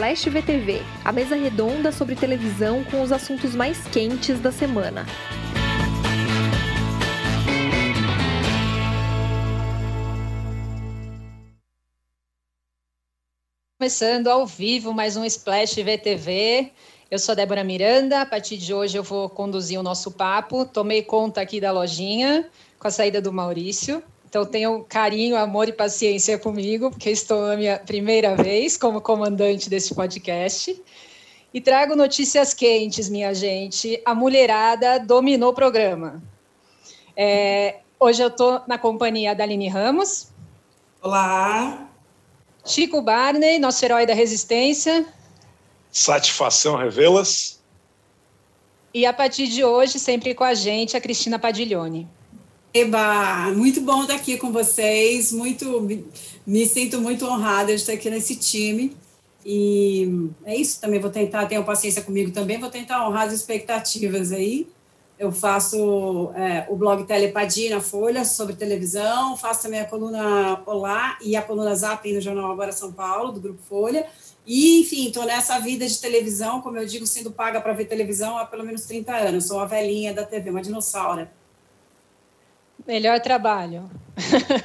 Splash VTV, a mesa redonda sobre televisão com os assuntos mais quentes da semana. Começando ao vivo mais um Splash VTV. Eu sou Débora Miranda. A partir de hoje eu vou conduzir o nosso papo. Tomei conta aqui da lojinha com a saída do Maurício. Então tenham carinho, amor e paciência comigo, porque estou na minha primeira vez como comandante desse podcast. E trago notícias quentes, minha gente. A mulherada dominou o programa. É, hoje eu estou na companhia da Aline Ramos. Olá. Chico Barney, nosso herói da resistência. Satisfação revê-las. E a partir de hoje, sempre com a gente, a Cristina Padiglione. Eba, muito bom estar aqui com vocês, muito me sinto muito honrada de estar aqui nesse time. E é isso, também vou tentar, tenham paciência comigo também, vou tentar honrar as expectativas aí. Eu faço é, o blog Telepadia na Folha sobre televisão, faço também a coluna Olá e a coluna Zap no Jornal Agora São Paulo, do Grupo Folha. E, enfim, estou nessa vida de televisão, como eu digo, sendo paga para ver televisão há pelo menos 30 anos. Sou uma velhinha da TV, uma dinossauro. Melhor trabalho.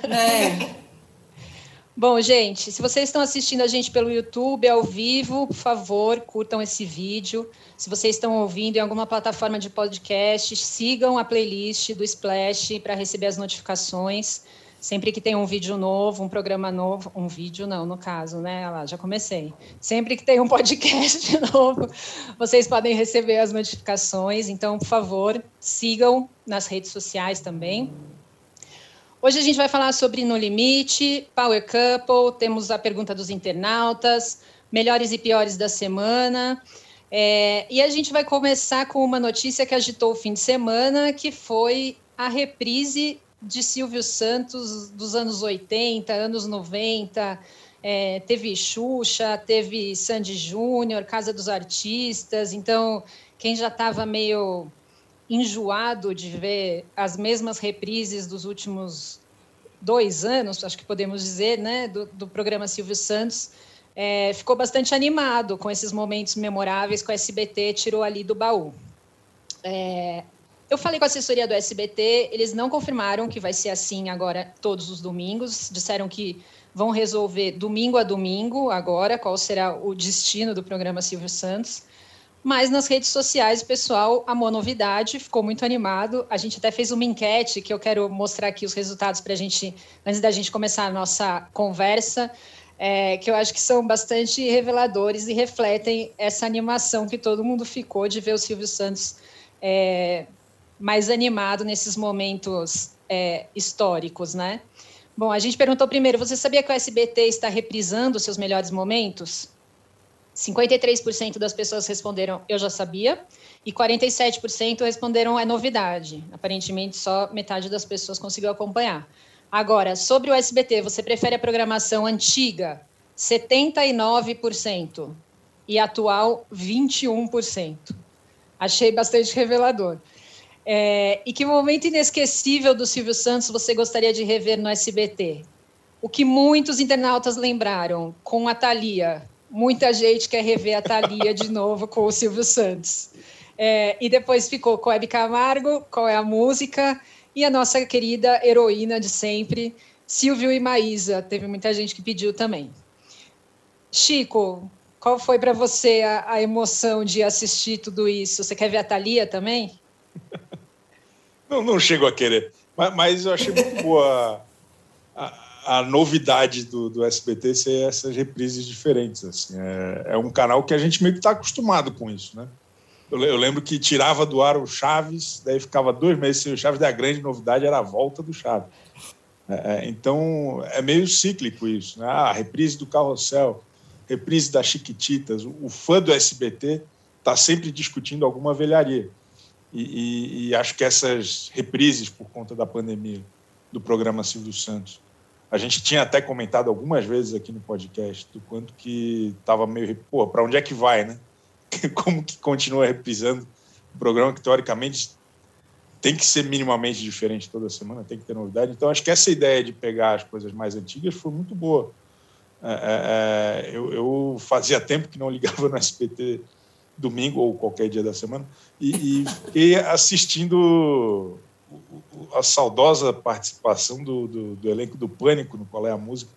É. Bom, gente, se vocês estão assistindo a gente pelo YouTube ao vivo, por favor, curtam esse vídeo. Se vocês estão ouvindo em alguma plataforma de podcast, sigam a playlist do Splash para receber as notificações. Sempre que tem um vídeo novo, um programa novo, um vídeo não, no caso, né? Lá, já comecei. Sempre que tem um podcast novo, vocês podem receber as notificações. Então, por favor, sigam nas redes sociais também. Hoje a gente vai falar sobre No Limite, Power Couple, temos a pergunta dos internautas, melhores e piores da semana. É, e a gente vai começar com uma notícia que agitou o fim de semana, que foi a reprise de Silvio Santos dos anos 80, anos 90. É, teve Xuxa, teve Sandy Júnior, Casa dos Artistas. Então, quem já estava meio enjoado de ver as mesmas reprises dos últimos dois anos, acho que podemos dizer, né, do, do programa Silvio Santos, é, ficou bastante animado com esses momentos memoráveis que o SBT tirou ali do baú. É, eu falei com a assessoria do SBT, eles não confirmaram que vai ser assim agora todos os domingos, disseram que vão resolver domingo a domingo agora qual será o destino do programa Silvio Santos. Mas nas redes sociais o pessoal amou a novidade, ficou muito animado. A gente até fez uma enquete que eu quero mostrar aqui os resultados para a gente, antes da gente começar a nossa conversa, é, que eu acho que são bastante reveladores e refletem essa animação que todo mundo ficou de ver o Silvio Santos é, mais animado nesses momentos é, históricos, né? Bom, a gente perguntou primeiro: você sabia que o SBT está reprisando seus melhores momentos? 53% das pessoas responderam eu já sabia e 47% responderam é novidade. Aparentemente, só metade das pessoas conseguiu acompanhar. Agora, sobre o SBT, você prefere a programação antiga? 79% e atual 21%. Achei bastante revelador. É, e que momento inesquecível do Silvio Santos você gostaria de rever no SBT? O que muitos internautas lembraram com a Thalia, muita gente quer rever a Thalia de novo com o Silvio Santos. É, e depois ficou com Hebe Camargo, qual é a música, e a nossa querida heroína de sempre, Silvio e Maísa. Teve muita gente que pediu também. Chico, qual foi para você a, a, emoção de assistir tudo isso? Você quer ver a Thalia também? Não, não chego a querer, mas, mas eu achei muito boa a, a novidade do, do, SBT ser essas reprises diferentes. Assim. É, é um canal que a gente meio que está acostumado com isso, né? Eu, eu, lembro que tirava do ar o Chaves, daí ficava dois meses sem o Chaves, daí a grande novidade era a volta do Chaves. É, é então, é meio cíclico isso, né? Ah, reprise do Carrossel, reprise das Chiquititas. O, o fã do SBT está sempre discutindo alguma velharia. E, e, e acho que essas reprises, por conta da pandemia, do programa Silvio Santos, a gente tinha até comentado algumas vezes aqui no podcast do quanto que estava meio. Pô, para onde é que vai, né? Como que continua reprisando um programa que, teoricamente, tem que ser minimamente diferente toda semana, tem que ter novidade. Então, acho que essa ideia de pegar as coisas mais antigas foi muito boa. É, é, é eu, eu, fazia tempo que não ligava no SPT domingo ou qualquer dia da semana e, e fiquei assistindo a saudosa participação do, do, do, elenco do Pânico no Qual é a Música,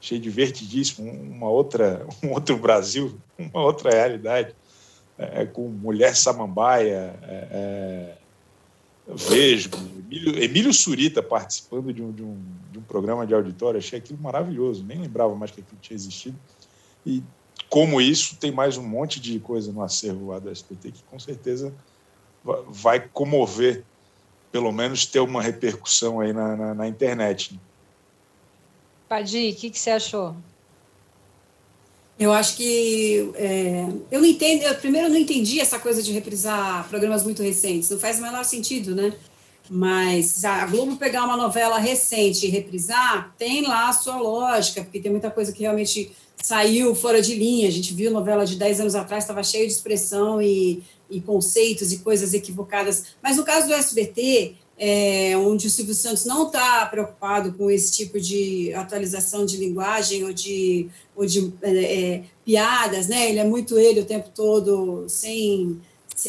achei divertidíssimo, uma outra, um outro Brasil, uma outra realidade, é, com Mulher Samambaia, é, é, Vejo, Emílio, Emílio, Surita participando de um, de, um, de um programa de auditório, achei aquilo maravilhoso, nem lembrava mais que aquilo tinha existido. E como isso, tem mais um monte de coisa no acervo lá da SPT que com certeza vai comover, pelo menos ter uma repercussão aí na, na, na internet. Né? Padi, o que, que você achou? Eu acho que é, eu não entendo. Eu, primeiro, eu não entendi essa coisa de reprisar programas muito recentes. Não faz o menor sentido, né? Mas a Globo pegar uma novela recente e reprisar tem lá a sua lógica, porque tem muita coisa que realmente saiu fora de linha. A gente viu novela de 10 anos atrás, estava cheio de expressão e, e conceitos e coisas equivocadas. Mas no caso do SBT, é, onde o Silvio Santos não está preocupado com esse tipo de atualização de linguagem ou de, ou de é, é, piadas, né? Ele é muito ele o tempo todo, sem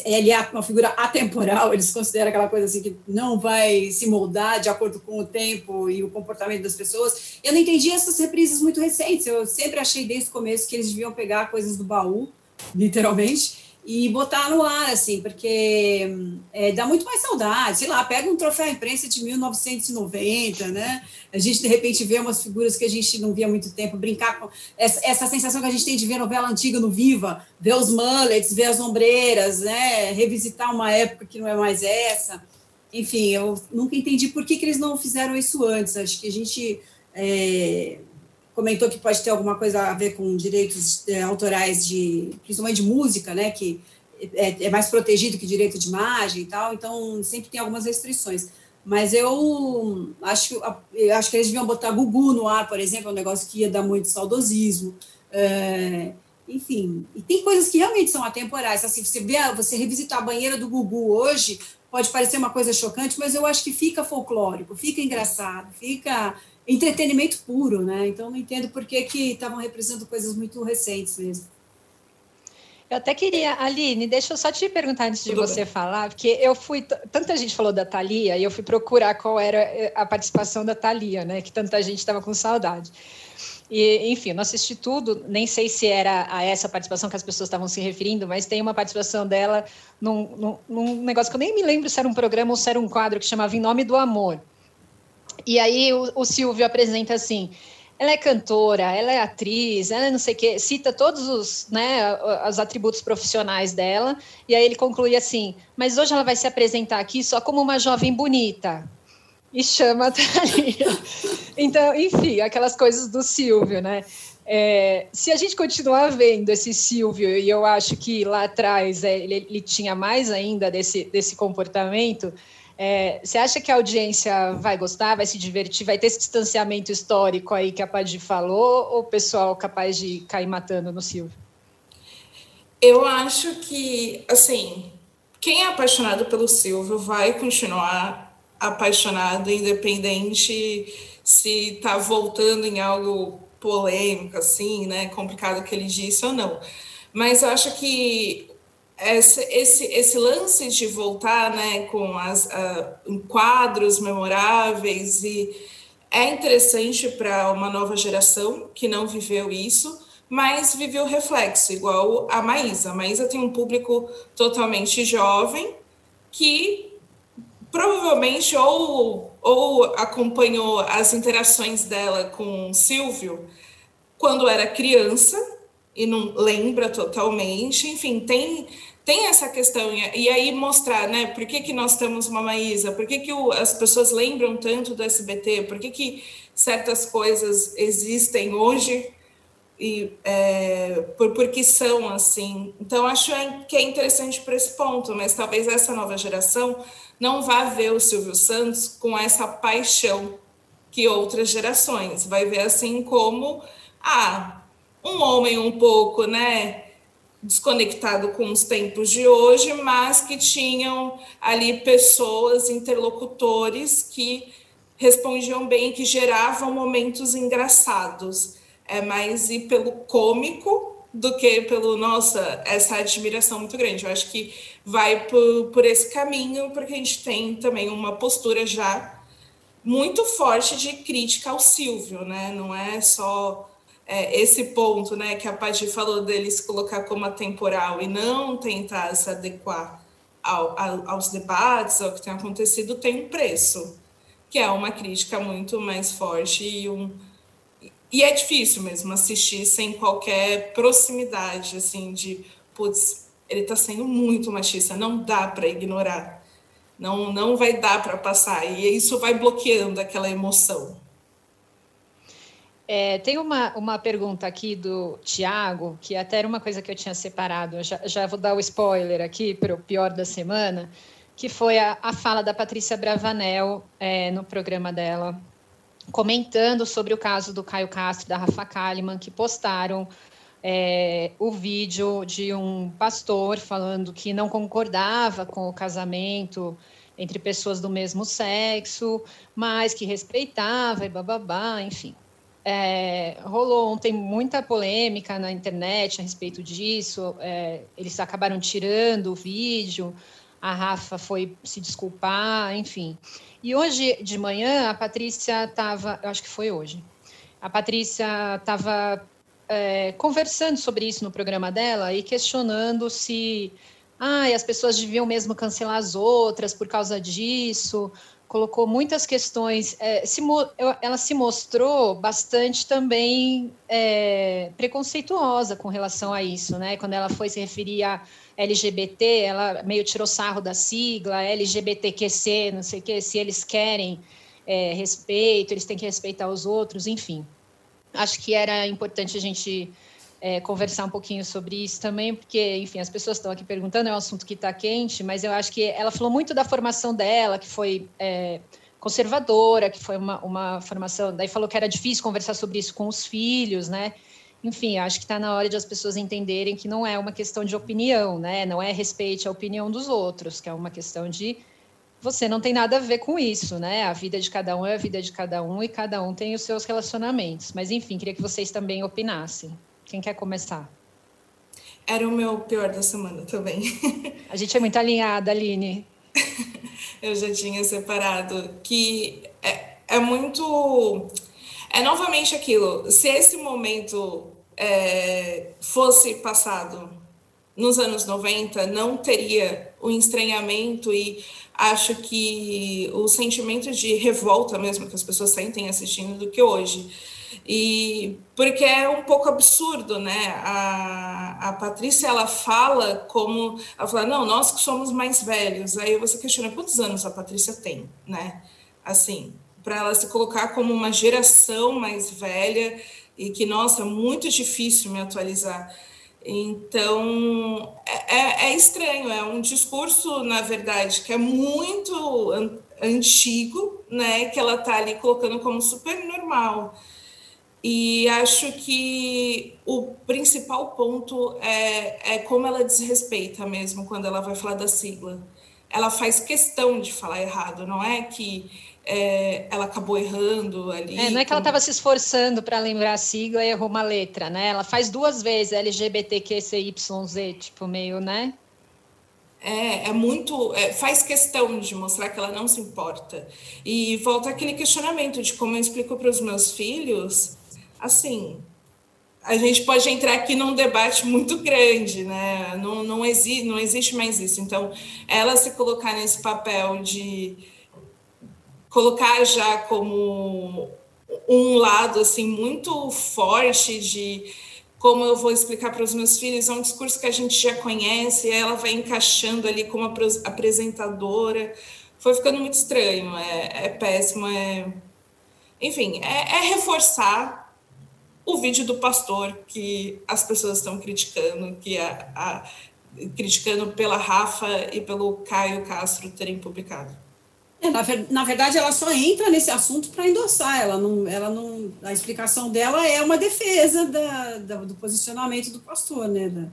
ele é uma figura atemporal, eles consideram aquela coisa assim que não vai se moldar de acordo com o tempo e o comportamento das pessoas. Eu não entendi essas reprises muito recentes. Eu sempre achei desde o começo que eles deviam pegar coisas do baú, literalmente, e botar no ar, assim, porque é, dá muito mais saudade. Sei lá, pega um troféu imprensa de 1990, né? A gente, de repente, vê umas figuras que a gente não via há muito tempo, brincar com essa, essa sensação que a gente tem de ver novela antiga no Viva, ver os mullets, ver as ombreiras, né? Revisitar uma época que não é mais essa. Enfim, eu nunca entendi por que, que eles não fizeram isso antes. Acho que a gente. É, comentou que pode ter alguma coisa a ver com direitos é, autorais de, principalmente de música, né, que é, é, mais protegido que direito de imagem e tal, então sempre tem algumas restrições. Mas eu acho, eu acho que eles deviam botar Gugu no ar, por exemplo, é um negócio que ia dar muito saudosismo. É, enfim, e tem coisas que realmente são atemporais. Assim, você vê, você revisitar a banheira do Gugu hoje, pode parecer uma coisa chocante, mas eu acho que fica folclórico, fica engraçado, fica entretenimento puro, né? Então não entendo por que que estavam representando coisas muito recentes mesmo. Eu até queria, Aline, deixa eu só te perguntar antes de Tudo você bem. falar, porque eu fui, tanta gente falou da Thalia, e eu fui procurar qual era eh, a participação da Thalia, né? Que tanta gente estava com saudade. E, enfim, não assisti tudo, nem sei se era a essa participação que as pessoas estavam se referindo, mas tem uma participação dela num, num, num negócio que eu nem me lembro se era um programa ou se era um quadro que chamava Em Nome do Amor. E aí o, o Silvio apresenta assim: ela é cantora, ela é atriz, ela é não sei o quê, cita todos os, né, os atributos profissionais dela, e aí ele conclui assim: mas hoje ela vai se apresentar aqui só como uma jovem bonita. E chama a Thalia. Então, enfim, aquelas coisas do Silvio, né? É, se a gente continuar vendo esse Silvio, e eu acho que lá atrás é, ele, ele tinha mais ainda desse, desse comportamento, é, você acha que a audiência vai gostar, vai se divertir, vai ter esse distanciamento histórico aí que a Paty falou, ou o pessoal capaz de cair matando no Silvio? Eu acho que, assim, quem é apaixonado pelo Silvio vai continuar apaixonado, independente se está voltando em algo polêmico, assim, né, complicado que ele disse ou não. Mas eu acho que esse, esse, esse lance de voltar né, com as, uh, quadros memoráveis e é interessante para uma nova geração que não viveu isso, mas viveu reflexo, igual a Maísa. A Maísa tem um público totalmente jovem que provavelmente ou, ou acompanhou as interações dela com Silvio quando era criança e não lembra totalmente. Enfim, tem tem essa questão, e aí mostrar, né, por que, que nós temos uma Maísa, por que, que o, as pessoas lembram tanto do SBT, por que, que certas coisas existem hoje e é, por, por que são assim. Então, acho que é interessante por esse ponto, mas talvez essa nova geração não vá ver o Silvio Santos com essa paixão que outras gerações, vai ver assim como, ah, um homem um pouco, né, desconectado com os tempos de hoje, mas que tinham ali pessoas, interlocutores que respondiam bem, que geravam momentos engraçados. é mais ir pelo cômico do que pelo, nossa, essa admiração muito grande. Eu acho que vai por, por esse caminho, porque a gente tem também uma postura já muito forte de crítica ao Silvio, né? Não é só é, esse ponto, né, que a Paty falou dele se colocar como atemporal e não tentar se adequar ao, ao, aos debates, ao que tem acontecido, tem um preço, que é uma crítica muito mais forte e um e é difícil mesmo assistir sem qualquer proximidade, assim, de, putz, ele está sendo muito machista, não dá para ignorar, não, não vai dar para passar, e isso vai bloqueando aquela emoção. É, tem uma, uma pergunta aqui do Tiago, que até era uma coisa que eu tinha separado, já, já vou dar o spoiler aqui para o pior da semana, que foi a, a fala da Patrícia Bravanel é, no programa dela, comentando sobre o caso do Caio Castro e da Rafa Kalimann, que postaram é, o vídeo de um pastor falando que não concordava com o casamento entre pessoas do mesmo sexo, mas que respeitava e bababá, enfim. É, rolou ontem muita polêmica na internet a respeito disso. É, eles acabaram tirando o vídeo, a Rafa foi se desculpar, enfim. E hoje de manhã, a Patrícia estava, eu acho que foi hoje, a Patrícia estava é, conversando sobre isso no programa dela e questionando se ah, as pessoas deviam mesmo cancelar as outras por causa disso. Colocou muitas questões. É, se, ela se mostrou bastante também é, preconceituosa com relação a isso, né? Quando ela foi se referir a LGBT, ela meio tirou sarro da sigla, LGBTQC, não sei o que, se eles querem é, respeito, eles têm que respeitar os outros, enfim. Acho que era importante a gente é, conversar um pouquinho sobre isso também, porque, enfim, as pessoas estão aqui perguntando, é um assunto que está quente, mas eu acho que ela falou muito da formação dela, que foi é, conservadora, que foi uma, uma formação, daí falou que era difícil conversar sobre isso com os filhos, né? enfim, acho que está na hora de as pessoas entenderem que não é uma questão de opinião, né? Não é respeite a opinião dos outros, que é uma questão de você não tem nada a ver com isso, né? A vida de cada um é a vida de cada um e cada um tem os seus relacionamentos. Mas enfim, queria que vocês também opinassem. Quem quer começar? Era o meu pior da semana também. A gente é muito alinhada, Aline. Eu já tinha separado que é, é muito é novamente aquilo. Se esse momento é, fosse passado nos anos 90, não teria o estranhamento e acho que o sentimento de revolta mesmo que as pessoas sentem assistindo do que hoje. E porque é um pouco absurdo, né? A, a Patrícia ela fala como ela fala, não, nós que somos mais velhos. Aí você questiona quantos anos a Patrícia tem, né? Assim, para ela se colocar como uma geração mais velha e que, nossa, é muito difícil me atualizar. Então, é, é, é estranho, é um discurso, na verdade, que é muito an antigo, né, que ela está ali colocando como super normal. E acho que o principal ponto é, é como ela desrespeita mesmo quando ela vai falar da sigla. Ela faz questão de falar errado, não é que é, ela acabou errando ali. É, não é que ela estava se esforçando para lembrar a sigla e errou uma letra, né? Ela faz duas vezes LGBTQCYZ, tipo, meio, né? É, é muito. É, faz questão de mostrar que ela não se importa. E volta aquele questionamento de como eu explico para os meus filhos, assim. A gente pode entrar aqui num debate muito grande, né? Não, não, exi não existe mais isso. Então, ela se colocar nesse papel de colocar já como um lado assim muito forte de como eu vou explicar para os meus filhos, é um discurso que a gente já conhece, ela vai encaixando ali como apresentadora. Foi ficando muito estranho, é, é péssimo. É... Enfim, é, é reforçar o vídeo do pastor que as pessoas estão criticando, que a, a, criticando pela Rafa e pelo Caio Castro terem publicado. É, na, na, verdade, ela só entra nesse assunto para endossar. Ela não, ela não, a explicação dela é uma defesa da, da do posicionamento do pastor, né? Da,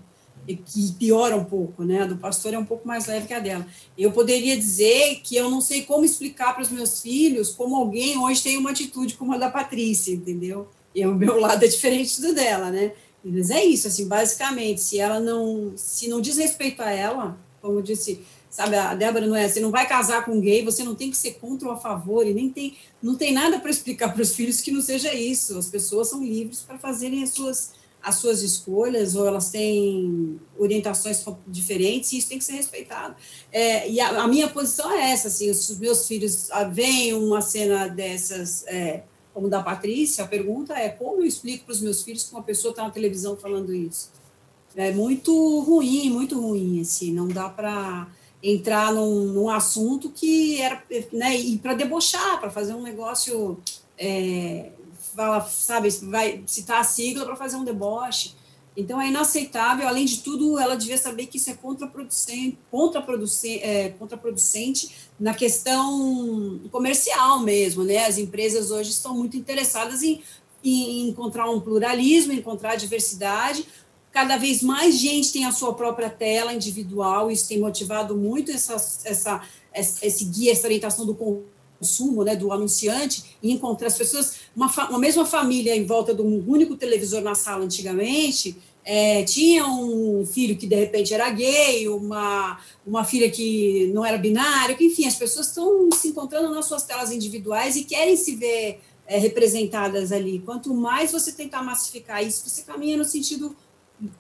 que piora um pouco, né? A do pastor é um pouco mais leve que a dela. Eu poderia dizer que eu não sei como explicar para os meus filhos como alguém hoje tem uma atitude como a da Patrícia, entendeu? E o meu lado é diferente do dela, né? Mas é isso, assim, basicamente, se ela não, se não diz respeito a ela, como eu disse, sabe, a Débora não é, você não vai casar com um gay, você não tem que ser contra ou a favor, e nem tem, não tem nada para explicar para os filhos que não seja isso. As pessoas são livres para fazerem as suas as suas escolhas ou elas têm orientações diferentes e isso tem que ser respeitado. É, e a, a, minha posição é essa, assim, os meus filhos ah, veem uma cena dessas, é, como da Patrícia, a pergunta é como eu explico para os meus filhos que uma pessoa está na televisão falando isso? É muito ruim, muito ruim, assim, não dá para entrar num, num, assunto que era, né, e para debochar, para fazer um negócio é, fala, sabe, vai citar a sigla para fazer um deboche. Então é inaceitável. Além de tudo, ela devia saber que isso é contraproducente, contraproducente, é, contraproducente na questão comercial mesmo, né? As empresas hoje estão muito interessadas em, em encontrar um pluralismo, encontrar diversidade. Cada vez mais gente tem a sua própria tela individual. Isso tem motivado muito essa, essa, esse guia, essa orientação do consumo né, do anunciante e encontrar as pessoas, uma, uma mesma família em volta de um único televisor na sala antigamente, é, tinha um filho que de repente era gay, uma, uma filha que não era binária, enfim, as pessoas estão se encontrando nas suas telas individuais e querem se ver é, representadas ali. Quanto mais você tentar massificar isso, você caminha no sentido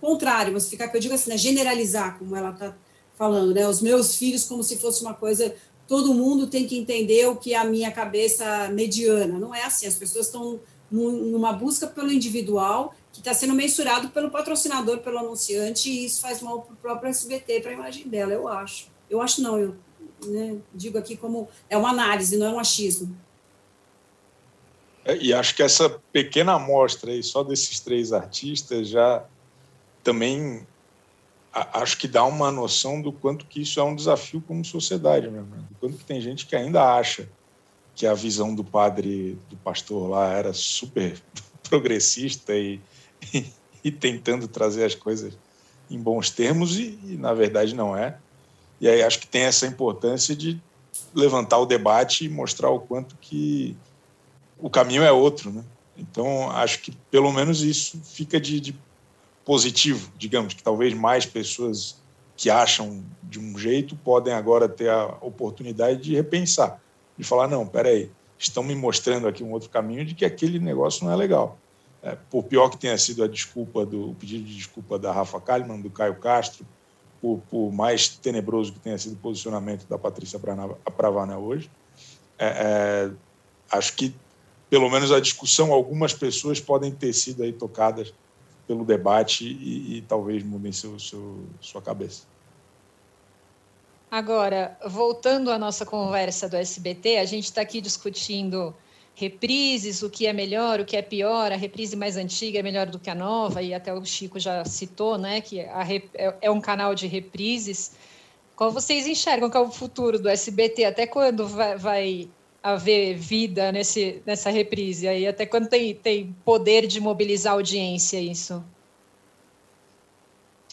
contrário, massificar, que eu digo assim, né, generalizar, como ela está falando, né, os meus filhos como se fosse uma coisa todo mundo tem que entender o que é a minha cabeça mediana. Não é assim, as pessoas estão numa busca pelo individual que está sendo mensurado pelo patrocinador, pelo anunciante, e isso faz mal para o próprio SBT, para a imagem dela, eu acho. Eu acho não, eu né, digo aqui como é uma análise, não é um achismo. É, e acho que essa pequena amostra aí, só desses três artistas, já também acho que dá uma noção do quanto que isso é um desafio como sociedade né? do quanto que tem gente que ainda acha que a visão do padre, do pastor lá era super progressista e, e, e tentando trazer as coisas em bons termos e, e, na verdade não é. E aí acho que tem essa importância de levantar o debate e mostrar o quanto que o caminho é outro, né? Então acho que pelo menos isso fica de, de positivo, digamos, que talvez mais pessoas que acham de um jeito podem agora ter a oportunidade de repensar, de falar, não, peraí, estão me mostrando aqui um outro caminho de que aquele negócio não é legal. É, por pior que tenha sido a desculpa do o pedido de desculpa da Rafa Kalimann, do Caio Castro, por, por, mais tenebroso que tenha sido o posicionamento da Patrícia Pravana hoje, é, é, acho que pelo menos a discussão, algumas pessoas podem ter sido aí tocadas pelo debate e, e talvez mudem seu, seu, sua cabeça. Agora, voltando à nossa conversa do SBT, a gente está aqui discutindo reprises, o que é melhor, o que é pior, a reprise mais antiga é melhor do que a nova, e até o Chico já citou, né, que a, é, é um canal de reprises. Qual vocês enxergam que é o futuro do SBT? Até quando vai, vai haver vida nesse, nessa reprise aí? Até quando tem, tem poder de mobilizar audiência isso?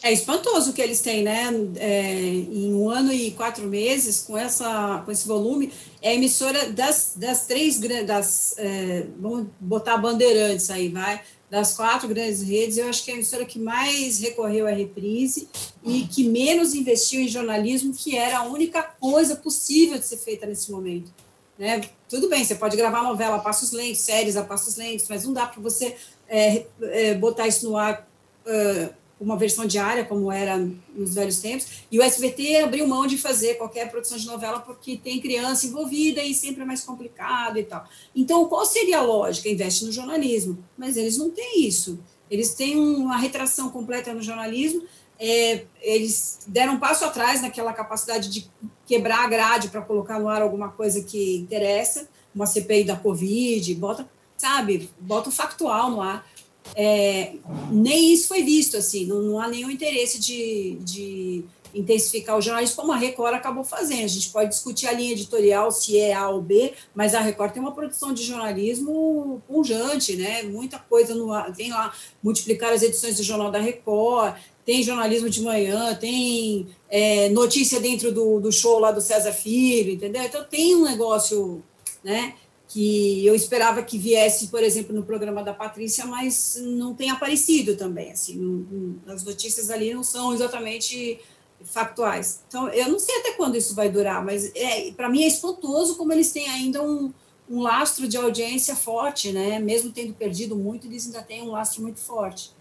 É espantoso o que eles têm, né? É, em um ano e quatro meses, com, essa, com esse volume, é a emissora das, das três grandes, é, vamos botar bandeirantes aí, vai, das quatro grandes redes, eu acho que é a emissora que mais recorreu à reprise e que menos investiu em jornalismo, que era a única coisa possível de ser feita nesse momento. Né? Tudo bem, você pode gravar novela a passos lentos, séries a passos lentos, mas não dá para você é, é, botar isso no ar uh, uma versão diária, como era nos velhos tempos. E o SBT abriu mão de fazer qualquer produção de novela porque tem criança envolvida e sempre é mais complicado e tal. Então, qual seria a lógica? Investe no jornalismo. Mas eles não têm isso. Eles têm uma retração completa no jornalismo é, eles deram um passo atrás naquela capacidade de quebrar a grade para colocar no ar alguma coisa que interessa, uma CPI da Covid, bota, sabe, bota o factual no ar. É, nem isso foi visto, assim, não, não há nenhum interesse de, de intensificar o jornalismo, como a Record acabou fazendo. A gente pode discutir a linha editorial, se é A ou B, mas a Record tem uma produção de jornalismo pujante, né? Muita coisa no ar. Tem lá multiplicar as edições do Jornal da Record, tem jornalismo de manhã, tem é, notícia dentro do, do show lá do César Filho, entendeu? Então tem um negócio, né? que eu esperava que viesse, por exemplo, no programa da Patrícia, mas não tem aparecido também. Assim, não, não, as notícias ali não são exatamente factuais. Então, eu não sei até quando isso vai durar, mas é, para mim é espantoso como eles têm ainda um, um lastro de audiência forte, né? Mesmo tendo perdido muito, eles ainda têm um lastro muito forte.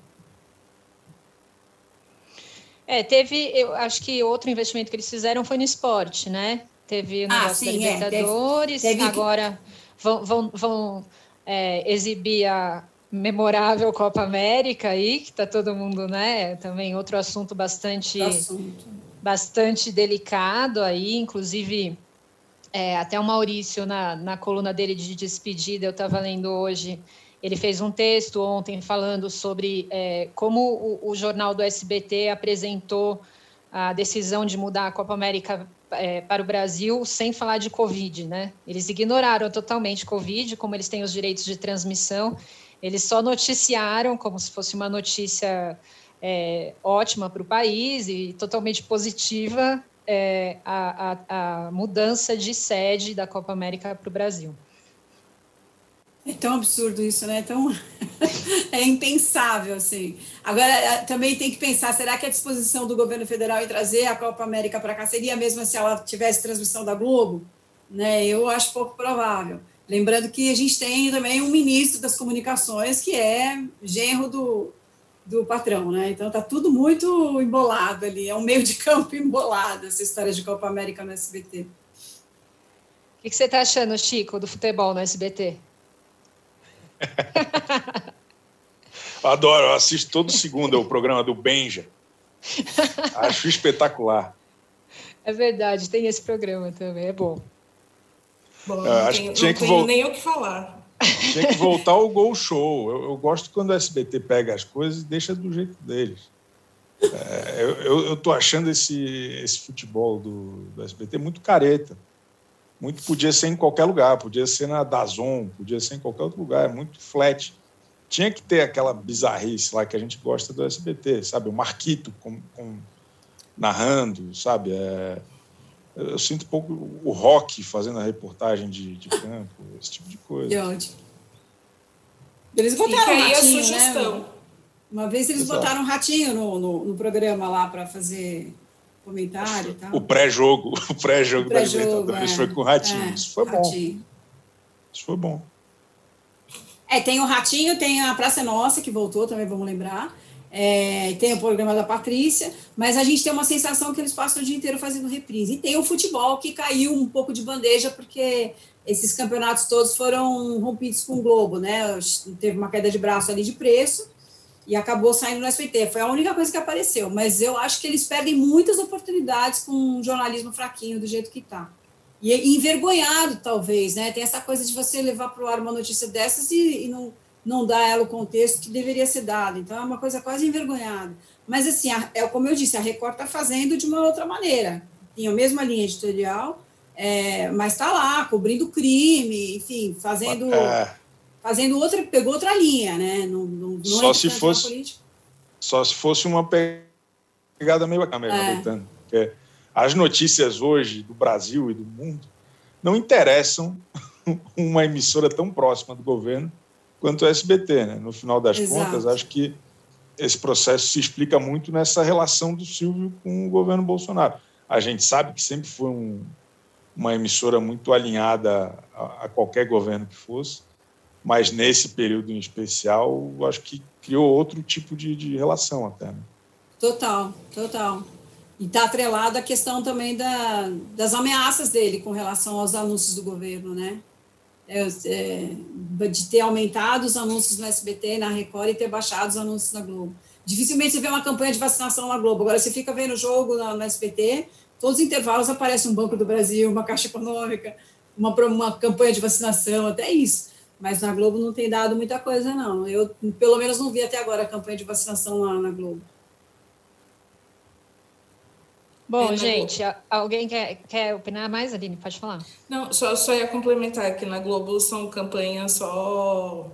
É, teve, eu acho que outro investimento que eles fizeram foi no esporte, né? Teve o ah, negócio ah, sim, da Libertadores, é, teve, teve agora vão, vão, vão é, exibir a memorável Copa América aí, que está todo mundo, né? Também outro assunto bastante, assunto. bastante delicado aí, inclusive é, até o Maurício, na, na coluna dele de despedida, eu estava lendo hoje, ele fez um texto ontem falando sobre é, como o, o, jornal do SBT apresentou a decisão de mudar a Copa América é, para o Brasil sem falar de Covid, né? Eles ignoraram totalmente Covid, como eles têm os direitos de transmissão, eles só noticiaram como se fosse uma notícia é, ótima para o país e totalmente positiva é, a, a, a, mudança de sede da Copa América para o Brasil. É tão absurdo isso, né? É tão é impensável assim. Agora é, também tem que pensar, será que a disposição do governo federal em trazer a Copa América para cá seria mesmo se ela tivesse transmissão da Globo? Né? Eu acho pouco provável. Lembrando que a gente tem também um ministro das comunicações que é genro do, do patrão, né? Então tá tudo muito embolado ali, é um meio de campo embolado essa história de Copa América no SBT. O que, que você tá achando, Chico, do futebol no SBT? Adoro, eu assisto todo segundo o programa do Benja. Acho espetacular. É verdade, tem esse programa também, é bom. Bom, não, tenho, não tenho nem o que falar. Tinha que voltar ao Gol Show. Eu, eu, gosto quando o SBT pega as coisas e deixa do jeito deles. É, eu estou achando esse, esse futebol do, do SBT muito careta. Muito podia ser em qualquer lugar, podia ser na Dazon, podia ser em qualquer outro lugar, é muito flat. Tinha que ter aquela bizarrice lá que a gente gosta do SBT, sabe? O Marquito com, com narrando, sabe? É, eu sinto um pouco o rock fazendo a reportagem de, de campo, esse tipo de coisa. Que ótimo. Eles botaram um ratinho, a né? sugestão. Né? Uma vez eles Exato. botaram um ratinho no, no, no programa lá para fazer comentário e tal. O pré-jogo, o pré-jogo pré da Libertadores é. foi com o ratinho. É, Isso foi ratinho. bom. Isso foi bom. É, tem o Ratinho, tem a Praça Nossa, que voltou também, vamos lembrar é, tem o programa da Patrícia, mas a gente tem uma sensação que eles passam o dia inteiro fazendo reprise. E tem o futebol que caiu um pouco de bandeja, porque esses campeonatos todos foram rompidos com o Globo, né? Teve uma queda de braço ali de preço e acabou saindo no SBT. Foi a única coisa que apareceu, mas eu acho que eles perdem muitas oportunidades com um jornalismo fraquinho do jeito que está. E envergonhado, talvez, né? Tem essa coisa de você levar para o ar uma notícia dessas e, e não não dá ela o contexto que deveria ser dado. Então, é uma coisa quase envergonhada. Mas, assim, a, é como eu disse, a Record está fazendo de uma outra maneira. Tinha a mesma linha editorial, é, mas está lá, cobrindo crime, enfim, fazendo, é. Fazendo outra, pegou outra linha, né? Não, não, não só se fosse Só se fosse uma pegada meio bacana, é. porque as notícias hoje do Brasil e do mundo não interessam uma emissora tão próxima do governo quanto o SBT. Né? No final das Exato. contas, acho que esse processo se explica muito nessa relação do Silvio com o governo Bolsonaro. A gente sabe que sempre foi um, uma emissora muito alinhada a, a, qualquer governo que fosse, mas nesse período em especial, acho que criou outro tipo de, de relação até. Né? Total, total. E está atrelado a questão também da, das ameaças dele com relação aos anúncios do governo, né? é, é, de ter aumentado os anúncios no SBT, na Record e ter baixado os anúncios na Globo. Dificilmente você vê uma campanha de vacinação na Globo. Agora, você fica vendo o jogo no, no SBT, todos os intervalos aparece um Banco do Brasil, uma Caixa Econômica, uma, uma campanha de vacinação, até isso. Mas na Globo não tem dado muita coisa, não. Eu, pelo menos, não vi até agora a campanha de vacinação lá na Globo. Bom, é, gente, Globo. alguém quer, quer opinar mais, Aline? Pode falar. Não, só, só ia complementar que na Globo são campanhas só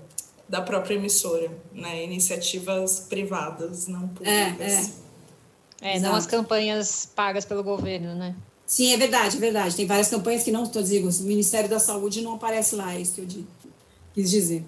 da própria emissora, né? Iniciativas privadas, não públicas. É, é. é não as campanhas pagas pelo governo, né? Sim, é verdade, é verdade. Tem várias campanhas que não, estou dizendo, o Ministério da Saúde não aparece lá, é isso que eu quis dizer.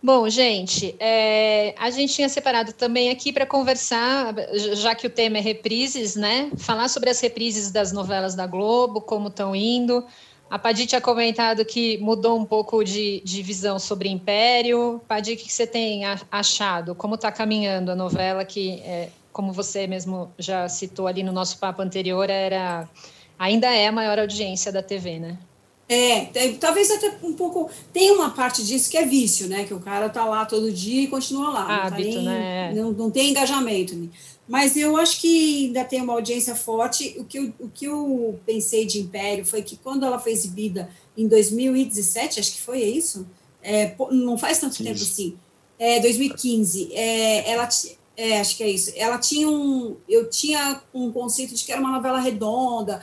Bom, gente, é, a gente tinha separado também aqui para conversar, já que o tema é reprises, né? Falar sobre as reprises das novelas da Globo, como estão indo. A Padi tinha comentado que mudou um pouco de, de visão sobre Império. Padi, o que você tem achado? Como está caminhando a novela que, é, como você mesmo já citou ali no nosso papo anterior, era ainda é a maior audiência da TV, né? É, talvez até um pouco. Tem uma parte disso que é vício, né? Que o cara tá lá todo dia e continua lá. Hábito, não, tá nem, né? não, não tem engajamento. Né? Mas eu acho que ainda tem uma audiência forte. O que, eu, o que eu pensei de Império foi que quando ela foi exibida em 2017, acho que foi isso, é, não faz tanto 15. tempo assim, é, 2015, é, ela. É, acho que é isso. Ela tinha um. Eu tinha um conceito de que era uma novela redonda,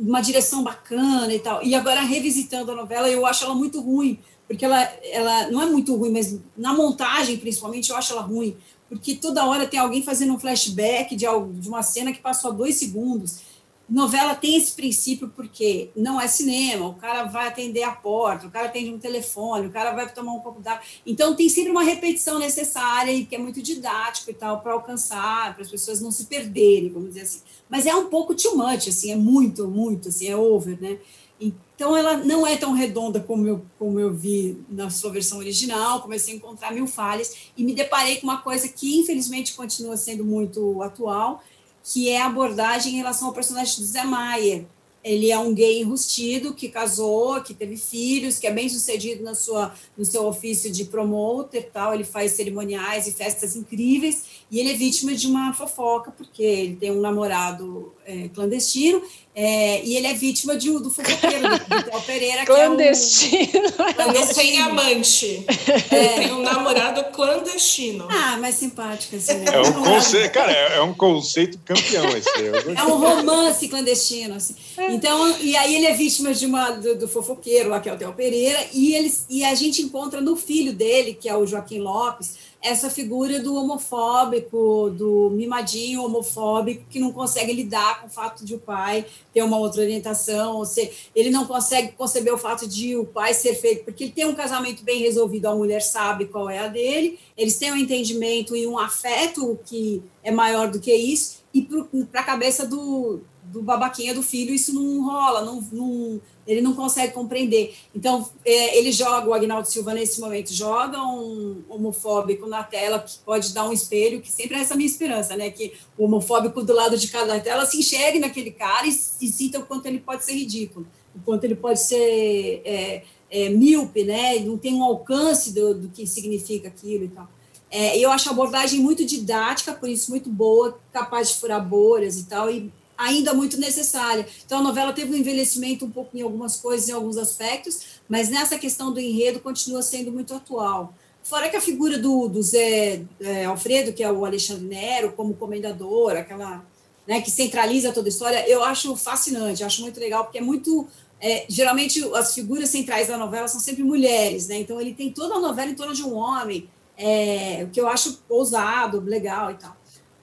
uma direção bacana e tal. E agora, revisitando a novela, eu acho ela muito ruim, porque ela, ela não é muito ruim, mas na montagem, principalmente, eu acho ela ruim, porque toda hora tem alguém fazendo um flashback de, de uma cena que passou há dois segundos novela tem esse princípio porque não é cinema, o cara vai atender a porta, o cara atende um telefone, o cara vai tomar um copo d'água. Então tem sempre uma repetição necessária e que é muito didático e tal para alcançar, para as pessoas não se perderem, vamos dizer assim. Mas é um pouco too much, assim, é muito, muito, assim, é over, né? Então ela não é tão redonda como eu, como eu vi na sua versão original, comecei a encontrar mil falhas e me deparei com uma coisa que infelizmente continua sendo muito atual, que é a abordagem em relação ao personagem do Zé Maia. Ele é um gay enrustido que casou, que teve filhos, que é bem sucedido na sua, no seu ofício de promoter, tal. Ele faz cerimoniais e festas incríveis e ele é vítima de uma fofoca porque ele tem um namorado é, clandestino é, e ele é vítima de, do fofoqueiro, do, Pereira. Clandestino. Que é um, Não tem amante. É. Tem um namorado clandestino. Ah, mais simpático assim. Né? É um conceito, cara, é, é um conceito campeão esse. É um romance clandestino. Assim. É. Então, e aí ele é vítima de uma, do, do fofoqueiro, lá, que é o Theo Pereira, e, eles, e a gente encontra no filho dele, que é o Joaquim Lopes, essa figura do homofóbico, do mimadinho homofóbico, que não consegue lidar com o fato de o pai ter uma outra orientação, ou seja, ele não consegue conceber o fato de o pai ser feito, porque ele tem um casamento bem resolvido, a mulher sabe qual é a dele, eles têm um entendimento e um afeto que é maior do que isso, e para a cabeça do, do babaquinha do filho isso não rola, não, não ele não consegue compreender. Então, é, ele joga, o Agnaldo Silva, nesse momento, joga um homofóbico na tela, que pode dar um espelho, que sempre é essa minha esperança, né? Que o homofóbico do lado de cada tela se enxergue naquele cara e, e sinta o quanto ele pode ser ridículo, o quanto ele pode ser é, é, míope, né? Não tem um alcance do, do que significa aquilo e tal. É, eu acho a abordagem muito didática, por isso muito boa, capaz de furar bolhas e tal, e ainda muito necessária. Então, a novela teve um envelhecimento um pouco em algumas coisas, em alguns aspectos, mas nessa questão do enredo continua sendo muito atual. Fora que a figura do, do Zé é, Alfredo, que é o Alexandre Nero, como comendador, aquela né, que centraliza toda a história, eu acho fascinante, acho muito legal, porque é muito. É, geralmente, as figuras centrais da novela são sempre mulheres, né? Então, ele tem toda a novela em torno de um homem, é, o que eu acho ousado, legal e tal.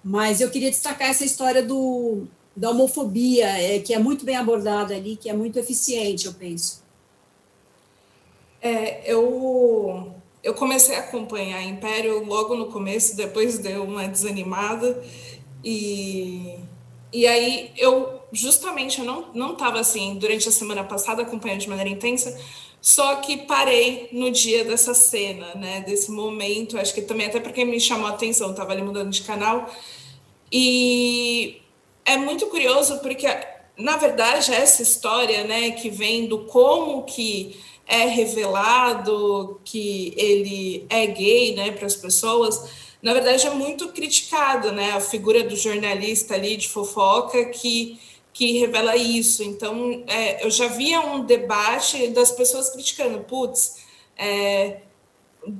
Mas eu queria destacar essa história do, da homofobia, é, que é muito bem abordada ali, que é muito eficiente, eu penso. É, eu, eu comecei a acompanhar Império logo no começo, depois deu uma desanimada, e, e aí eu, justamente, eu não, estava assim, durante a semana passada, acompanhando de maneira intensa, só que parei no dia dessa cena, né, desse momento, acho que também até porque me chamou a atenção, estava ali mudando de canal, e é muito curioso porque, na verdade, essa história, né, que vem do como que é revelado que ele é gay, né, para as pessoas, na verdade é muito criticada, né, a figura do jornalista ali de fofoca que que revela isso. Então, é, eu já via um debate das pessoas criticando, putz, é,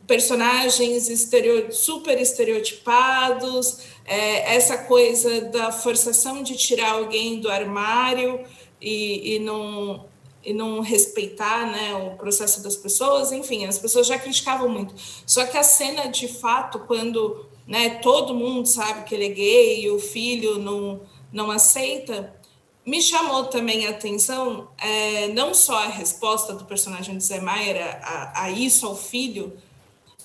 personagens estereo, super estereotipados, é, essa coisa da forçação de tirar alguém do armário e, e, não, e não respeitar né, o processo das pessoas, enfim, as pessoas já criticavam muito. Só que a cena, de fato, quando né, todo mundo sabe que ele é gay e o filho não, não aceita, me chamou também a atenção é, não só a resposta do personagem de Zé Maier a, a isso ao filho,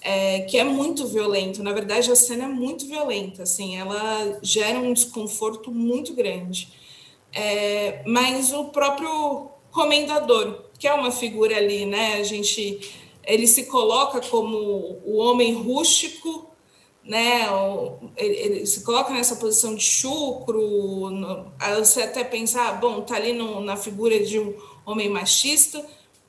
é, que é muito violento. Na verdade, a cena é muito violenta, assim, ela gera um desconforto muito grande. É, mas o próprio comendador, que é uma figura ali, né? A gente, ele se coloca como o homem rústico, né? Ele, ele se coloca nessa posição de chucro. No, você até pensar, ah, bom, tá ali no, na figura de um homem machista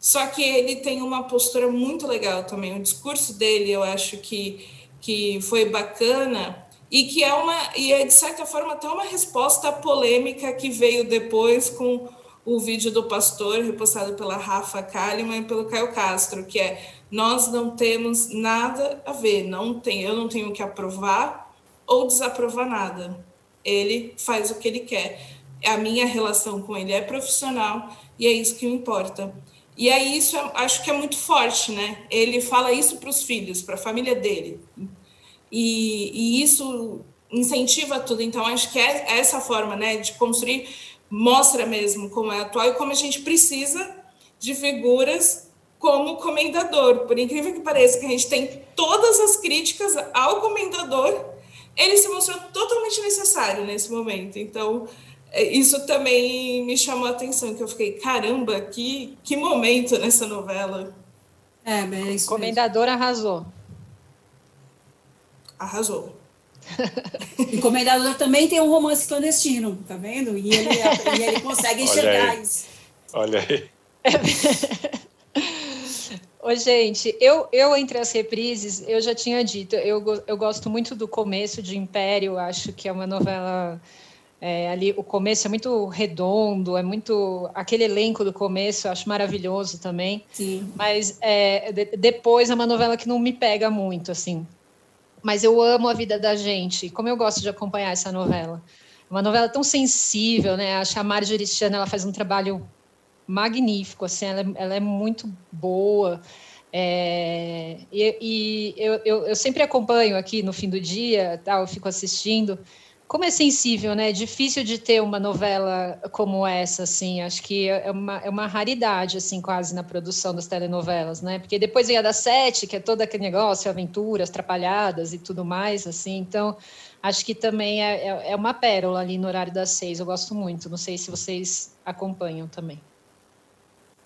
só que ele tem uma postura muito legal também. O discurso dele, eu acho que, que foi bacana e que é uma e é de certa forma até uma resposta à polêmica que veio depois com o vídeo do pastor repostado pela Rafa Kalimann e pelo Caio Castro, que é nós não temos nada a ver, não tem, eu não tenho que aprovar ou desaprovar nada. Ele faz o que ele quer. A minha relação com ele é profissional e é isso que importa. E aí isso acho que é muito forte, né? Ele fala isso para os filhos, para a família dele. E, e, isso incentiva tudo. Então acho que é essa forma, né, de construir mostra mesmo como é atual e como a gente precisa de figuras como comendador. Por incrível que pareça, que a gente tem todas as críticas ao comendador, ele se mostrou totalmente necessário nesse momento. Então, é, isso também me chamou a atenção, que eu fiquei, caramba, que, que momento nessa novela. É, mas é isso Comendador mesmo. arrasou. Arrasou. E Comendador também tem um romance clandestino, tá vendo? E ele, e ele consegue enxergar isso. Olha aí. Ô, gente, eu, eu entre as reprises, eu já tinha dito, eu, eu gosto muito do começo de Império, acho que é uma novela é, ali o começo é muito redondo, é muito aquele elenco do começo, eu acho maravilhoso também. Sim. Mas é, de, depois é uma novela que não me pega muito, assim. Mas eu amo a vida da gente. Como eu gosto de acompanhar essa novela. Uma novela tão sensível, né? Acho que a Marjorie Chan, ela faz um trabalho magnífico, assim. Ela, é, ela é muito boa. É, e, e eu, eu, eu, sempre acompanho aqui no fim do dia, tal, eu fico assistindo como é sensível, né? É difícil de ter uma novela como essa, assim. Acho que é uma, é uma raridade, assim, quase na produção das telenovelas, né? Porque depois vem a da sete, que é todo aquele negócio, aventuras, atrapalhadas e tudo mais, assim. Então, acho que também é, é, é uma pérola ali no horário das seis. Eu gosto muito. Não sei se vocês acompanham também.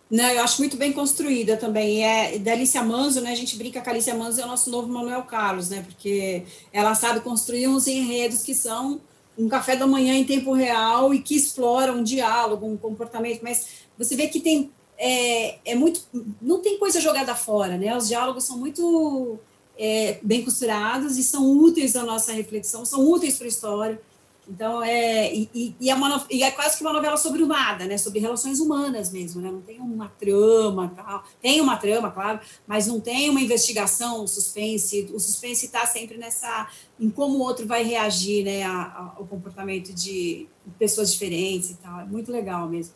Não, eu acho muito bem construída também. E é da Alicia Manso, né? A gente brinca que a Alicia Manso é o nosso novo Manuel Carlos, né? Porque ela sabe construir uns enredos que são um café da manhã em tempo real e que exploram um diálogo, um comportamento. Mas você vê que tem é, é muito, não tem coisa jogada fora, né? Os diálogos são muito é, bem costurados e são úteis à nossa reflexão, são úteis para a história. Então, é, e, e, é uma, e é quase que uma novela sobre o nada, né? Sobre relações humanas mesmo, né? Não tem uma trama, tal. tem uma trama, claro, mas não tem uma investigação, um suspense. O suspense está sempre nessa, em como o outro vai reagir, né? A, a, ao comportamento de pessoas diferentes e tal. É muito legal mesmo.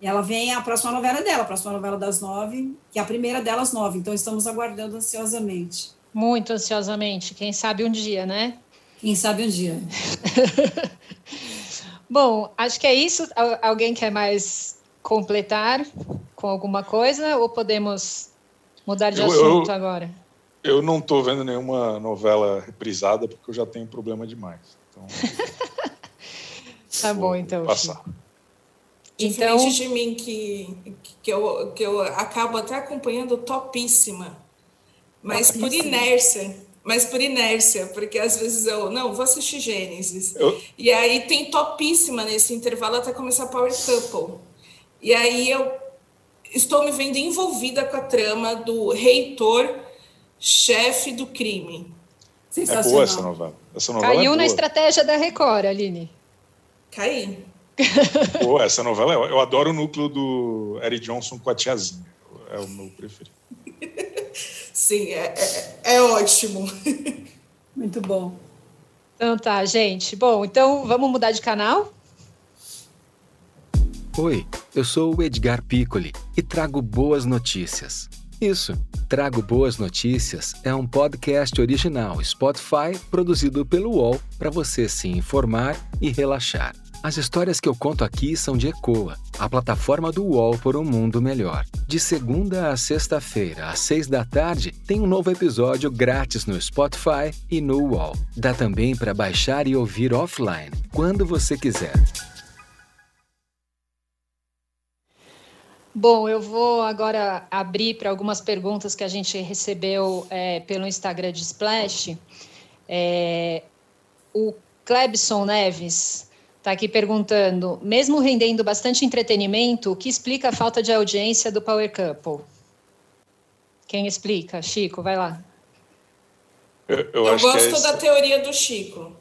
E ela vem a próxima novela dela, a próxima novela das nove, que é a primeira delas nove. Então, estamos aguardando ansiosamente. Muito ansiosamente. Quem sabe um dia, né? Quem sabe um dia. Bom, acho que é isso. Alguém quer mais completar com alguma coisa ou podemos mudar de eu, assunto eu, agora? Eu não estou vendo nenhuma novela reprisada porque eu já tenho problema demais. Então, tá bom, então. Passar. Então, Diferente de mim, que, que, eu, que eu acabo até acompanhando topíssima, mas topíssima. por inércia mas por inércia, porque às vezes eu, não, vou assistir Gênesis. Eu... E aí tem topíssima nesse intervalo até começar Power Couple. E aí eu estou me vendo envolvida com a trama do reitor, chefe do crime. É boa essa novela. Essa novela é Caiu é na estratégia da Record, Aline. Caí. Pô, essa novela, eu, eu adoro o núcleo do Eric Johnson com a tiazinha. É o meu preferido. Sim, é, é, é ótimo. Muito bom. Então tá, gente. Bom, então vamos mudar de canal? Oi, eu sou o Edgar Piccoli e trago boas notícias. Isso, Trago Boas Notícias é um podcast original Spotify produzido pelo UOL para você se informar e relaxar. As histórias que eu conto aqui são de Ecoa, a plataforma do UOL por um mundo melhor. De segunda a sexta-feira, às seis da tarde, tem um novo episódio grátis no Spotify e no UOL. Dá também para baixar e ouvir offline, quando você quiser. Bom, eu vou agora abrir para algumas perguntas que a gente recebeu é, pelo Instagram de Splash. É, o Clebson Neves está aqui perguntando: mesmo rendendo bastante entretenimento, o que explica a falta de audiência do Power Couple? Quem explica? Chico, vai lá. Eu, eu, eu gosto é da teoria do Chico.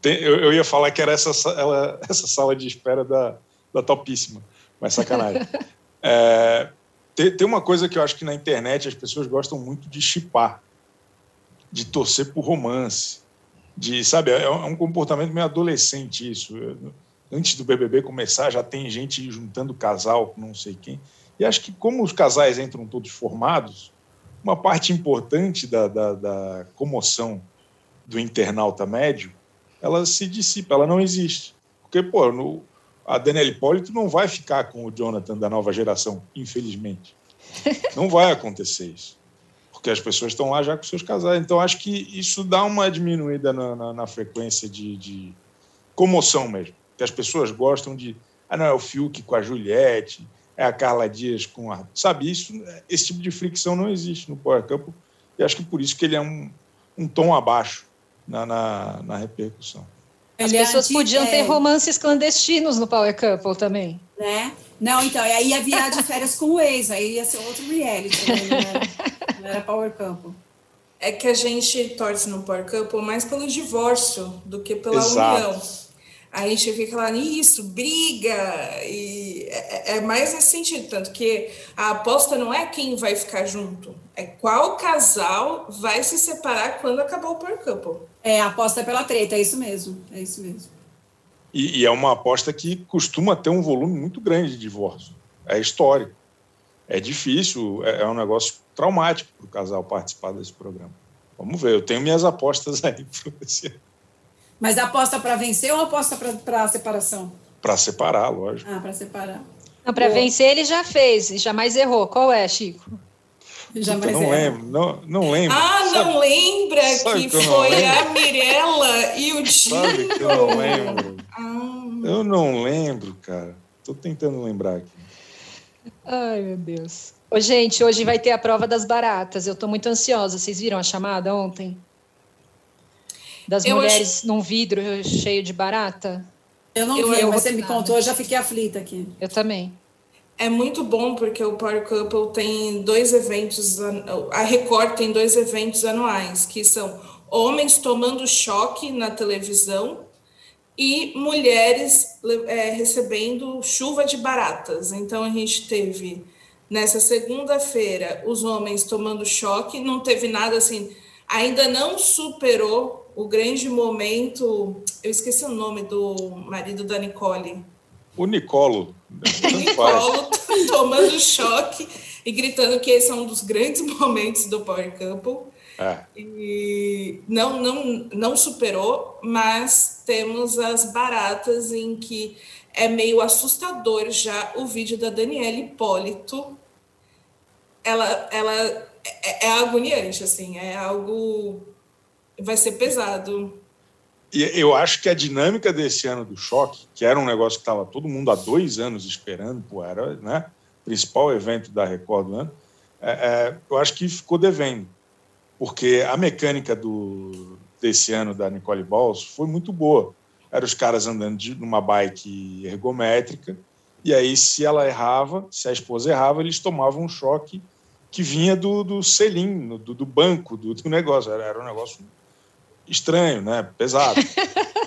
Tem, eu, eu, ia falar que era essa, ela, essa sala de espera da, da Topíssima, mas sacanagem. é, tem, tem uma coisa que eu acho que na internet as pessoas gostam muito de chipar, de torcer por romance de sabe é, é um comportamento meio adolescente isso. Antes do BBB começar já tem gente juntando casal com não sei quem. E acho que como os casais entram todos formados uma parte importante da, da, da comoção do internauta médio ela se dissipa ela não existe. Porque pô no, a Daniela Hipólito não vai ficar com o Jonathan da nova geração infelizmente. Não vai acontecer isso porque as pessoas estão lá já com seus casais. Então, acho que isso dá uma diminuída na, na, na frequência de, de, comoção mesmo. Que as pessoas gostam de. Ah, não, é o Fiuk com a Juliette, é a Carla Dias com a. Sabe, isso, esse tipo de fricção não existe no Power Couple. E acho que por isso que ele é um, um tom abaixo na, na, na repercussão. As pessoas podiam ter romances clandestinos no Power Couple também. Né? Não, então, aí ia virar de férias com o ex, aí ia ser outro reality. Né? Não era Power Couple. É que a gente torce no Power Couple mais pelo divórcio do que pela Exato. união. A gente fica lá nisso, briga, e é, é, mais nesse sentido. Tanto que a aposta não é quem vai ficar junto, é qual casal vai se separar quando acabar o Power Couple. É, a aposta é pela treta, é isso mesmo. É isso mesmo. E, e é uma aposta que costuma ter um volume muito grande de divórcio. É histórico. É difícil, é, é um negócio traumático para o casal participar desse programa. Vamos ver, eu tenho minhas apostas aí para ano. Mas aposta para vencer ou aposta para separação? Para separar, lógico. Ah, para separar. Não, para vencer ele já fez, jamais errou. Qual é, Chico? Jamais não errou. lembro, não, não lembro. Ah, sabe, não lembra que, que foi a Mirella e o Tito? Sabe que eu não lembro. Ah. Eu não lembro, cara. Estou tentando lembrar aqui. Ai, meu Deus. Ô, gente, hoje vai ter a prova das baratas. Eu estou muito ansiosa. Vocês viram a chamada ontem? Das eu mulheres acho... num vidro cheio de barata? Eu não eu, vi, eu mas você me contou, eu já fiquei aflita aqui. Eu também. É muito bom porque o Power Couple tem dois eventos, a Record tem dois eventos anuais, que são homens tomando choque na televisão e mulheres é, recebendo chuva de baratas. Então a gente teve Nessa segunda-feira, os homens tomando choque, não teve nada assim, ainda não superou o grande momento. Eu esqueci o nome do marido da Nicole. O Nicolo. Nicolo tomando choque e gritando que esse é um dos grandes momentos do Power Couple. É. E não, não, não superou, mas temos as baratas em que é meio assustador já o vídeo da Daniela Hipólito ela, ela é, é agoniante, assim, é algo. Vai ser pesado. Eu acho que a dinâmica desse ano do choque, que era um negócio que estava todo mundo há dois anos esperando, pô, era né, principal evento da Record do ano, é, é, eu acho que ficou devendo. Porque a mecânica do, desse ano da Nicole Balls foi muito boa. Eram os caras andando de, numa bike ergométrica, e aí, se ela errava, se a esposa errava, eles tomavam um choque que vinha do, do selim, do, do banco, do, do negócio. Era, era, um negócio estranho, né? pesado.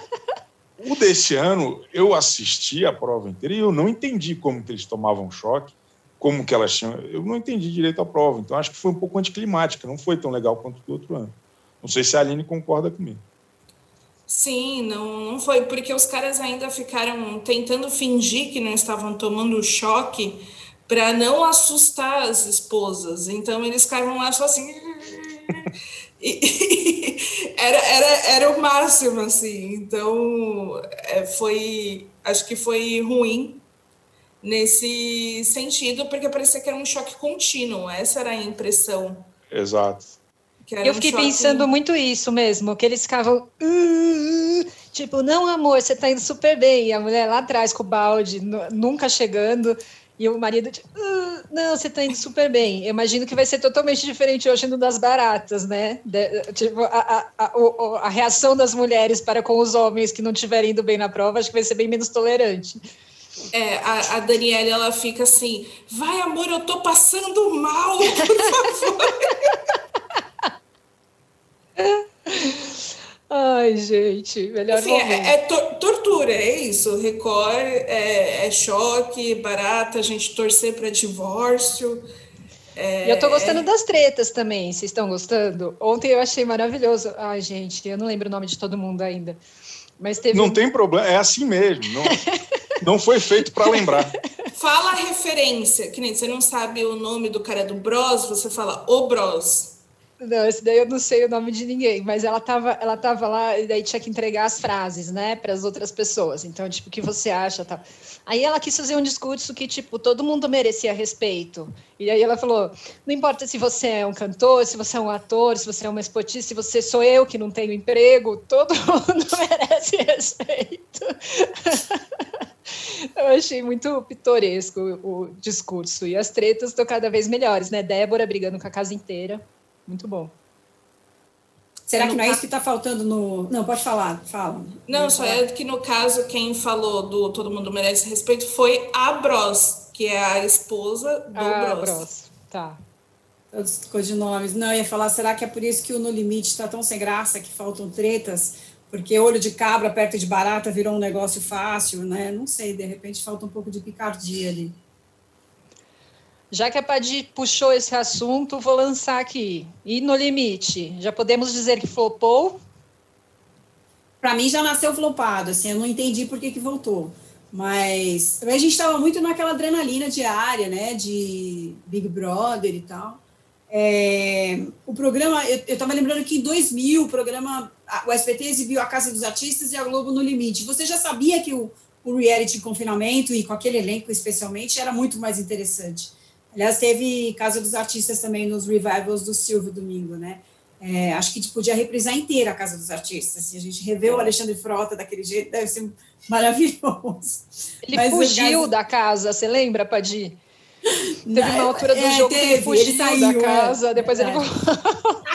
o desse ano, eu assisti a prova inteira e eu não entendi como que eles tomavam choque, como que elas tinham. Eu não entendi direito a prova, então acho que foi um pouco anticlimática, não foi tão legal quanto do outro ano. Não sei se a Aline concorda comigo. Sim, não, não foi, porque os caras ainda ficaram tentando fingir que não estavam tomando choque para não assustar as esposas. Então eles ficavam lá só assim. E, era, era, era máximo, assim. Então, é, foi. Acho que foi ruim nesse sentido, porque parecia que era um choque contínuo. Essa era a impressão. Exato. Eu fiquei um choque... pensando muito isso mesmo, que eles ficavam. Uh, tipo, não, amor, você tá indo super bem. E a mulher lá atrás com o balde, nunca chegando. E o marido, tipo, ah, não, você tá indo super bem. Eu imagino que vai ser totalmente diferente hoje no das baratas, né? De, tipo, a, a, a, a, reação das mulheres para com os homens que não estiverem indo bem na prova, acho que vai ser bem menos tolerante. É, a, a Daniela, ela fica assim, vai amor, eu tô passando mal, por favor. Ai, gente, melhor Enfim, é, é to tortura, é isso. Record é, é, choque, barata, a gente torcer para divórcio. É, eu tô gostando é das tretas também, vocês estão gostando? Ontem eu achei maravilhoso. Ai, gente, eu não lembro o nome de todo mundo ainda. Mas teve Não tem problema, é assim mesmo. Não, não foi feito para lembrar. Fala a referência, que nem você não sabe o nome do cara do Bros, você fala o Bros. Não, esse daí eu não sei o nome de ninguém, mas ela tava, ela tava lá e daí tinha que entregar as frases, né, para as outras pessoas. Então, tipo, o que você acha, tá? Aí ela quis fazer um discurso que, tipo, todo mundo merecia respeito. E aí ela falou: não importa se você é um cantor, se você é um ator, se você é uma esportista, se você sou eu que não tenho emprego, todo mundo merece respeito. Eu achei muito pitoresco o discurso. E as tretas estão cada vez melhores, né? Débora brigando com a casa inteira. Muito bom. Será que não é isso que está faltando no. Não, pode falar, fala. Não, só é que no caso, quem falou do Todo Mundo Merece Respeito foi a Bros, que é a esposa do ah, Bros. Bros. Tá. Todos codinomes. Não, eu ia falar, será que é por isso que o No Limite está tão sem graça que faltam tretas? Porque olho de cabra perto de barata virou um negócio fácil, né? Não sei, de repente falta um pouco de picardia ali. Já que a Padi puxou esse assunto, vou lançar aqui. E no limite, já podemos dizer que flopou? Para mim já nasceu flopado, assim, eu não entendi por que, que voltou. Mas a gente estava muito naquela adrenalina diária, né, de Big Brother e tal. É, o programa, eu estava lembrando que em 2000, o programa, o SBT exibiu A Casa dos Artistas e a Globo no Limite. Você já sabia que o, o reality de confinamento, e com aquele elenco especialmente, era muito mais interessante. Aliás, teve Casa dos Artistas também nos revivals do Silvio Domingo, né? É, acho que a gente podia reprisar inteira a Casa dos Artistas. Se a gente rever o Alexandre Frota daquele jeito, deve ser maravilhoso. Ele Mas fugiu da casa, você lembra, Padi? Teve uma altura do é, jogo teve, que ele fugiu ele saiu, da é. casa, é, depois ele voltou.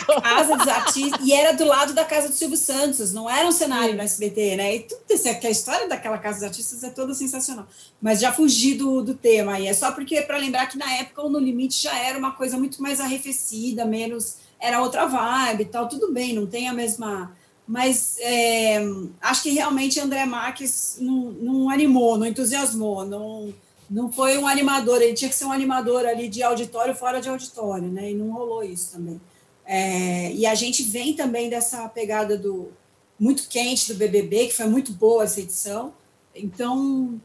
A casa dos artistas, e era do lado da casa do Silvio Santos, não era um cenário no SBT, né? E tudo isso, a história daquela casa dos artistas é toda sensacional. Mas já fugi do, do tema, e é só porque, para lembrar que na época o No Limite já era uma coisa muito mais arrefecida, menos. Era outra vibe e tal, tudo bem, não tem a mesma. Mas é, acho que realmente André Marques não, não animou, não entusiasmou, não não foi um animador, ele tinha que ser um animador ali de auditório fora de auditório, né? E não rolou isso também. É, e a gente vem também dessa pegada do muito quente do BBB, que foi muito boa essa edição. Então,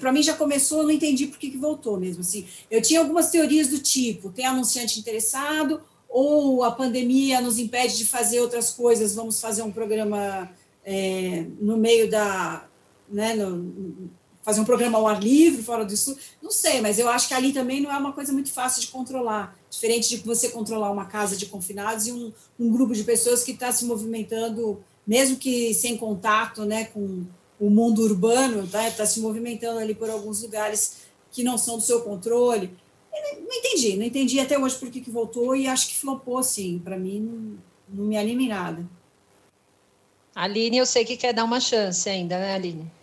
para mim já começou, eu não entendi por que, que voltou mesmo. Assim, eu tinha algumas teorias do tipo: tem anunciante interessado, ou a pandemia nos impede de fazer outras coisas, vamos fazer um programa é, no meio da. Né, no, fazer um programa ao ar livre, fora disso, não sei, mas eu acho que ali também não é uma coisa muito fácil de controlar, diferente de você controlar uma casa de confinados e um, um grupo de pessoas que está se movimentando, mesmo que sem contato né, com o mundo urbano, está tá se movimentando ali por alguns lugares que não são do seu controle. não entendi, não entendi até hoje por que, que voltou e acho que flopou, sim, para mim não, não me anima em nada. Aline, eu sei que quer dar uma chance ainda, né, Aline?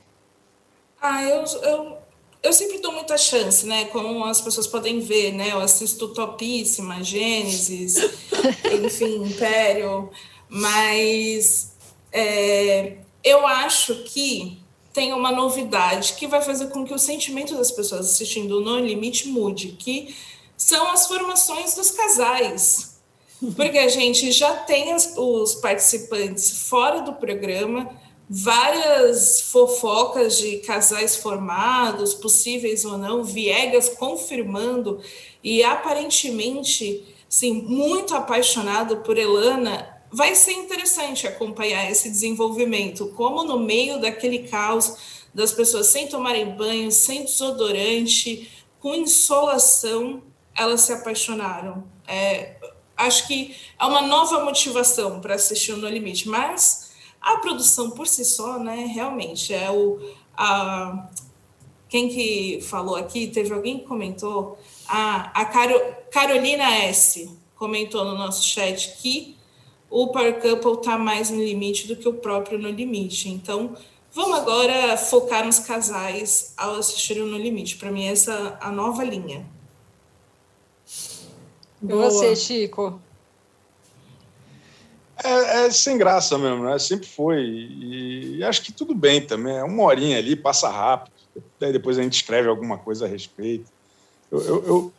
Ah, eu, eu, eu sempre dou muita chance, né? Como as pessoas podem ver, né? Eu assisto Topíssima, Gênesis, enfim, Império, mas é, eu acho que tem uma novidade que vai fazer com que o sentimento das pessoas assistindo No Limite mude, que são as formações dos casais. Porque a gente já tem as, os participantes fora do programa, várias fofocas de casais formados, possíveis ou não, Viegas confirmando e aparentemente, sim, muito apaixonado por Elana, vai ser interessante acompanhar esse desenvolvimento, como no meio daquele caos das pessoas sem tomarem banho, sem desodorante, com insolação, elas se apaixonaram. É, acho que é uma nova motivação para assistir o No Limite, mas a produção por si só, né, realmente é o a, quem que falou aqui, teve alguém que comentou, a, a Caro, Carolina S comentou no nosso chat que o Power Couple está mais no limite do que o próprio No Limite. Então, vamos agora focar nos casais ao assistir o No Limite. Para mim, essa é a nova linha. E você, Chico? É, é, sem graça mesmo, né? Sempre foi. E, e, acho que tudo bem também. É uma horinha ali, passa rápido. Daí depois a gente escreve alguma coisa a respeito. Eu, eu, eu,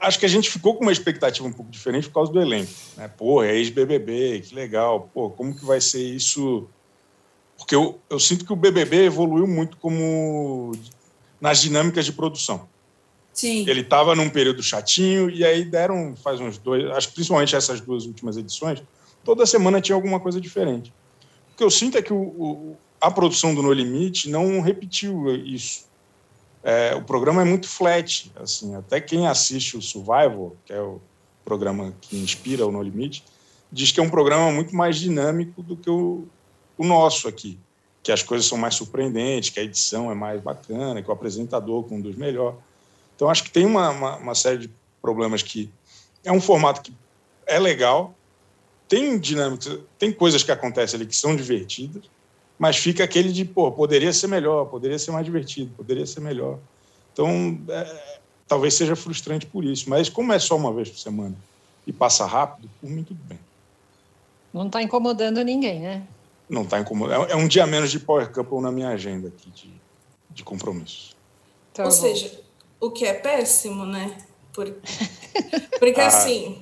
acho que a gente ficou com uma expectativa um pouco diferente por causa do elenco. Né? Pô, é ex-BBB, que legal. Pô, como que vai ser isso? Porque eu, eu sinto que o BBB evoluiu muito como nas dinâmicas de produção. Sim. Ele estava num período chatinho e aí deram, faz uns dois, acho principalmente essas duas últimas edições, toda semana tinha alguma coisa diferente. O que eu sinto é que o, o, a produção do No Limite não repetiu isso. É, o programa é muito flat, assim, até quem assiste o Survival, que é o programa que inspira o No Limite, diz que é um programa muito mais dinâmico do que o, o nosso aqui, que as coisas são mais surpreendentes, que a edição é mais bacana, que o apresentador conduz melhor. Então, acho que tem uma, uma, uma série de problemas que é um formato que é legal, tem dinâmicas, tem coisas que acontecem ali que são divertidas, mas fica aquele de, pô, poderia ser melhor, poderia ser mais divertido, poderia ser melhor. Então, é, talvez seja frustrante por isso, mas como é só uma vez por semana e passa rápido, por mim tudo bem. Não está incomodando ninguém, né? Não está incomodando. É um dia menos de Power Couple na minha agenda aqui de, de compromisso. Tá Ou seja, o que é péssimo, né? Por... Porque ah. assim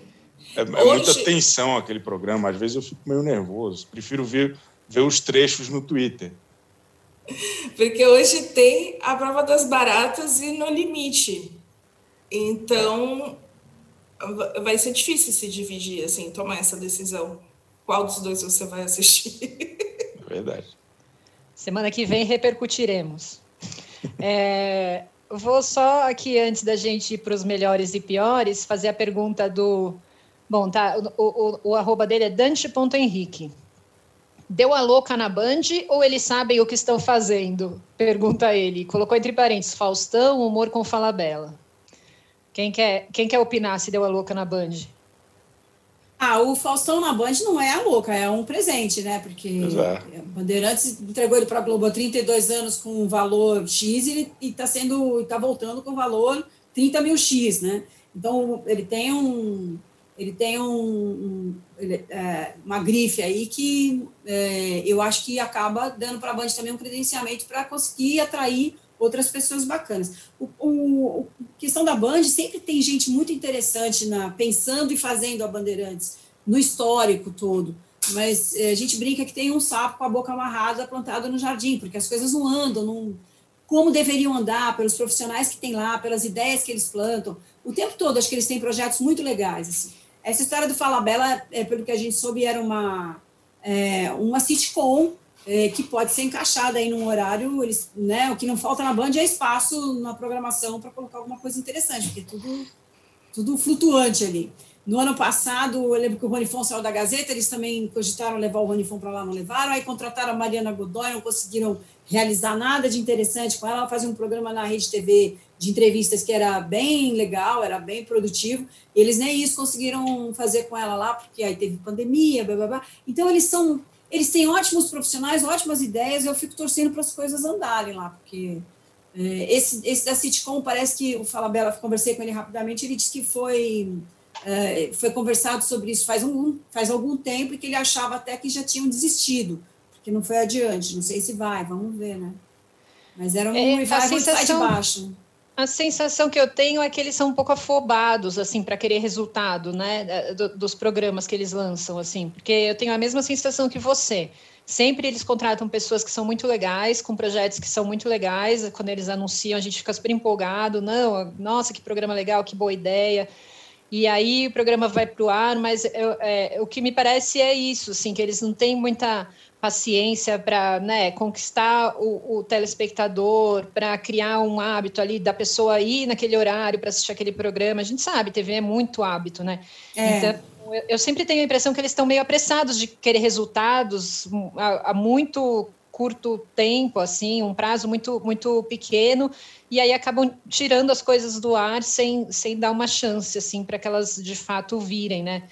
é, é Hoje... muita tensão aquele programa. Às vezes eu fico meio nervoso. Prefiro ver, ver os trechos no Twitter. Porque hoje tem a prova das baratas e no limite. Então, vai ser difícil se dividir, assim, tomar essa decisão. Qual dos dois você vai assistir? Verdade. Semana que vem repercutiremos. É, vou só aqui, antes da gente ir para os melhores e piores, fazer a pergunta do Bom, tá. O, o, o arroba dele é dante.henrique. Deu a louca na Band ou eles sabem o que estão fazendo? Pergunta ele. Colocou entre parênteses, Faustão, humor com fala bela. Quem quer, quem quer opinar se deu a louca na Band? Ah, o Faustão na Band não é a louca, é um presente, né? Porque Exato. Bandeirantes entregou ele para a Globo há 32 anos com um valor X e está sendo, está voltando com valor 30 mil X, né? Então ele tem um, ele tem um, um ele, é, uma grife aí que é, eu acho que acaba dando para a Band também um credenciamento para conseguir atrair outras pessoas bacanas. O, o, a questão da Band sempre tem gente muito interessante na pensando e fazendo a Bandeirantes no histórico todo. Mas é, a gente brinca que tem um sapo com a boca amarrada plantado no jardim, porque as coisas não andam, não, como deveriam andar, pelos profissionais que tem lá, pelas ideias que eles plantam. O tempo todo, acho que eles têm projetos muito legais. Assim. Essa história do Fala Bela, é, pelo que a gente soube, era uma, é, uma sitcom é, que pode ser encaixada aí num horário, eles, né, o que não falta na Band é espaço na programação para colocar alguma coisa interessante, porque tudo, tudo flutuante ali. No ano passado, eu lembro que o Ronifon saiu da Gazeta, eles também cogitaram levar o Ronifon para lá, não levaram, aí contrataram a Mariana Godoy, não conseguiram realizar nada de interessante com ela, ela fazia um programa na Rede TV de entrevistas que era bem legal, era bem produtivo. Eles nem isso conseguiram fazer com ela lá, porque aí teve pandemia, blá, blá, blá. Então, eles são. Eles têm ótimos profissionais, ótimas ideias, eu fico torcendo para as coisas andarem lá, porque é, esse, esse da Sitcom parece que o Fala Bela, conversei com ele rapidamente, ele disse que foi, foi conversado sobre isso faz, um, faz algum tempo e que ele achava até que já tinham desistido, porque não foi adiante. Não sei se vai, vamos ver, né? Mas era um é, revival sensação... de baixo. A sensação que eu tenho é que eles são um pouco afobados, assim, para querer resultado, né, dos programas que eles lançam, assim, porque eu tenho a mesma sensação que você. Sempre eles contratam pessoas que são muito legais, com projetos que são muito legais. Quando eles anunciam, a gente fica super empolgado. Não, nossa, que programa legal, que boa ideia. E aí o programa vai para o ar, mas eu, é, o que me parece é isso, assim, que eles não têm muita paciência para né, conquistar o, o telespectador, para criar um hábito ali da pessoa ir naquele horário para assistir aquele programa. A gente sabe, TV é muito hábito, né? É. Então, eu, eu, sempre tenho a impressão que eles estão meio apressados de querer resultados há, há muito curto tempo, assim, um prazo muito, muito pequeno, e aí acabam tirando as coisas do ar sem, sem dar uma chance, assim, para que elas de fato virem, né?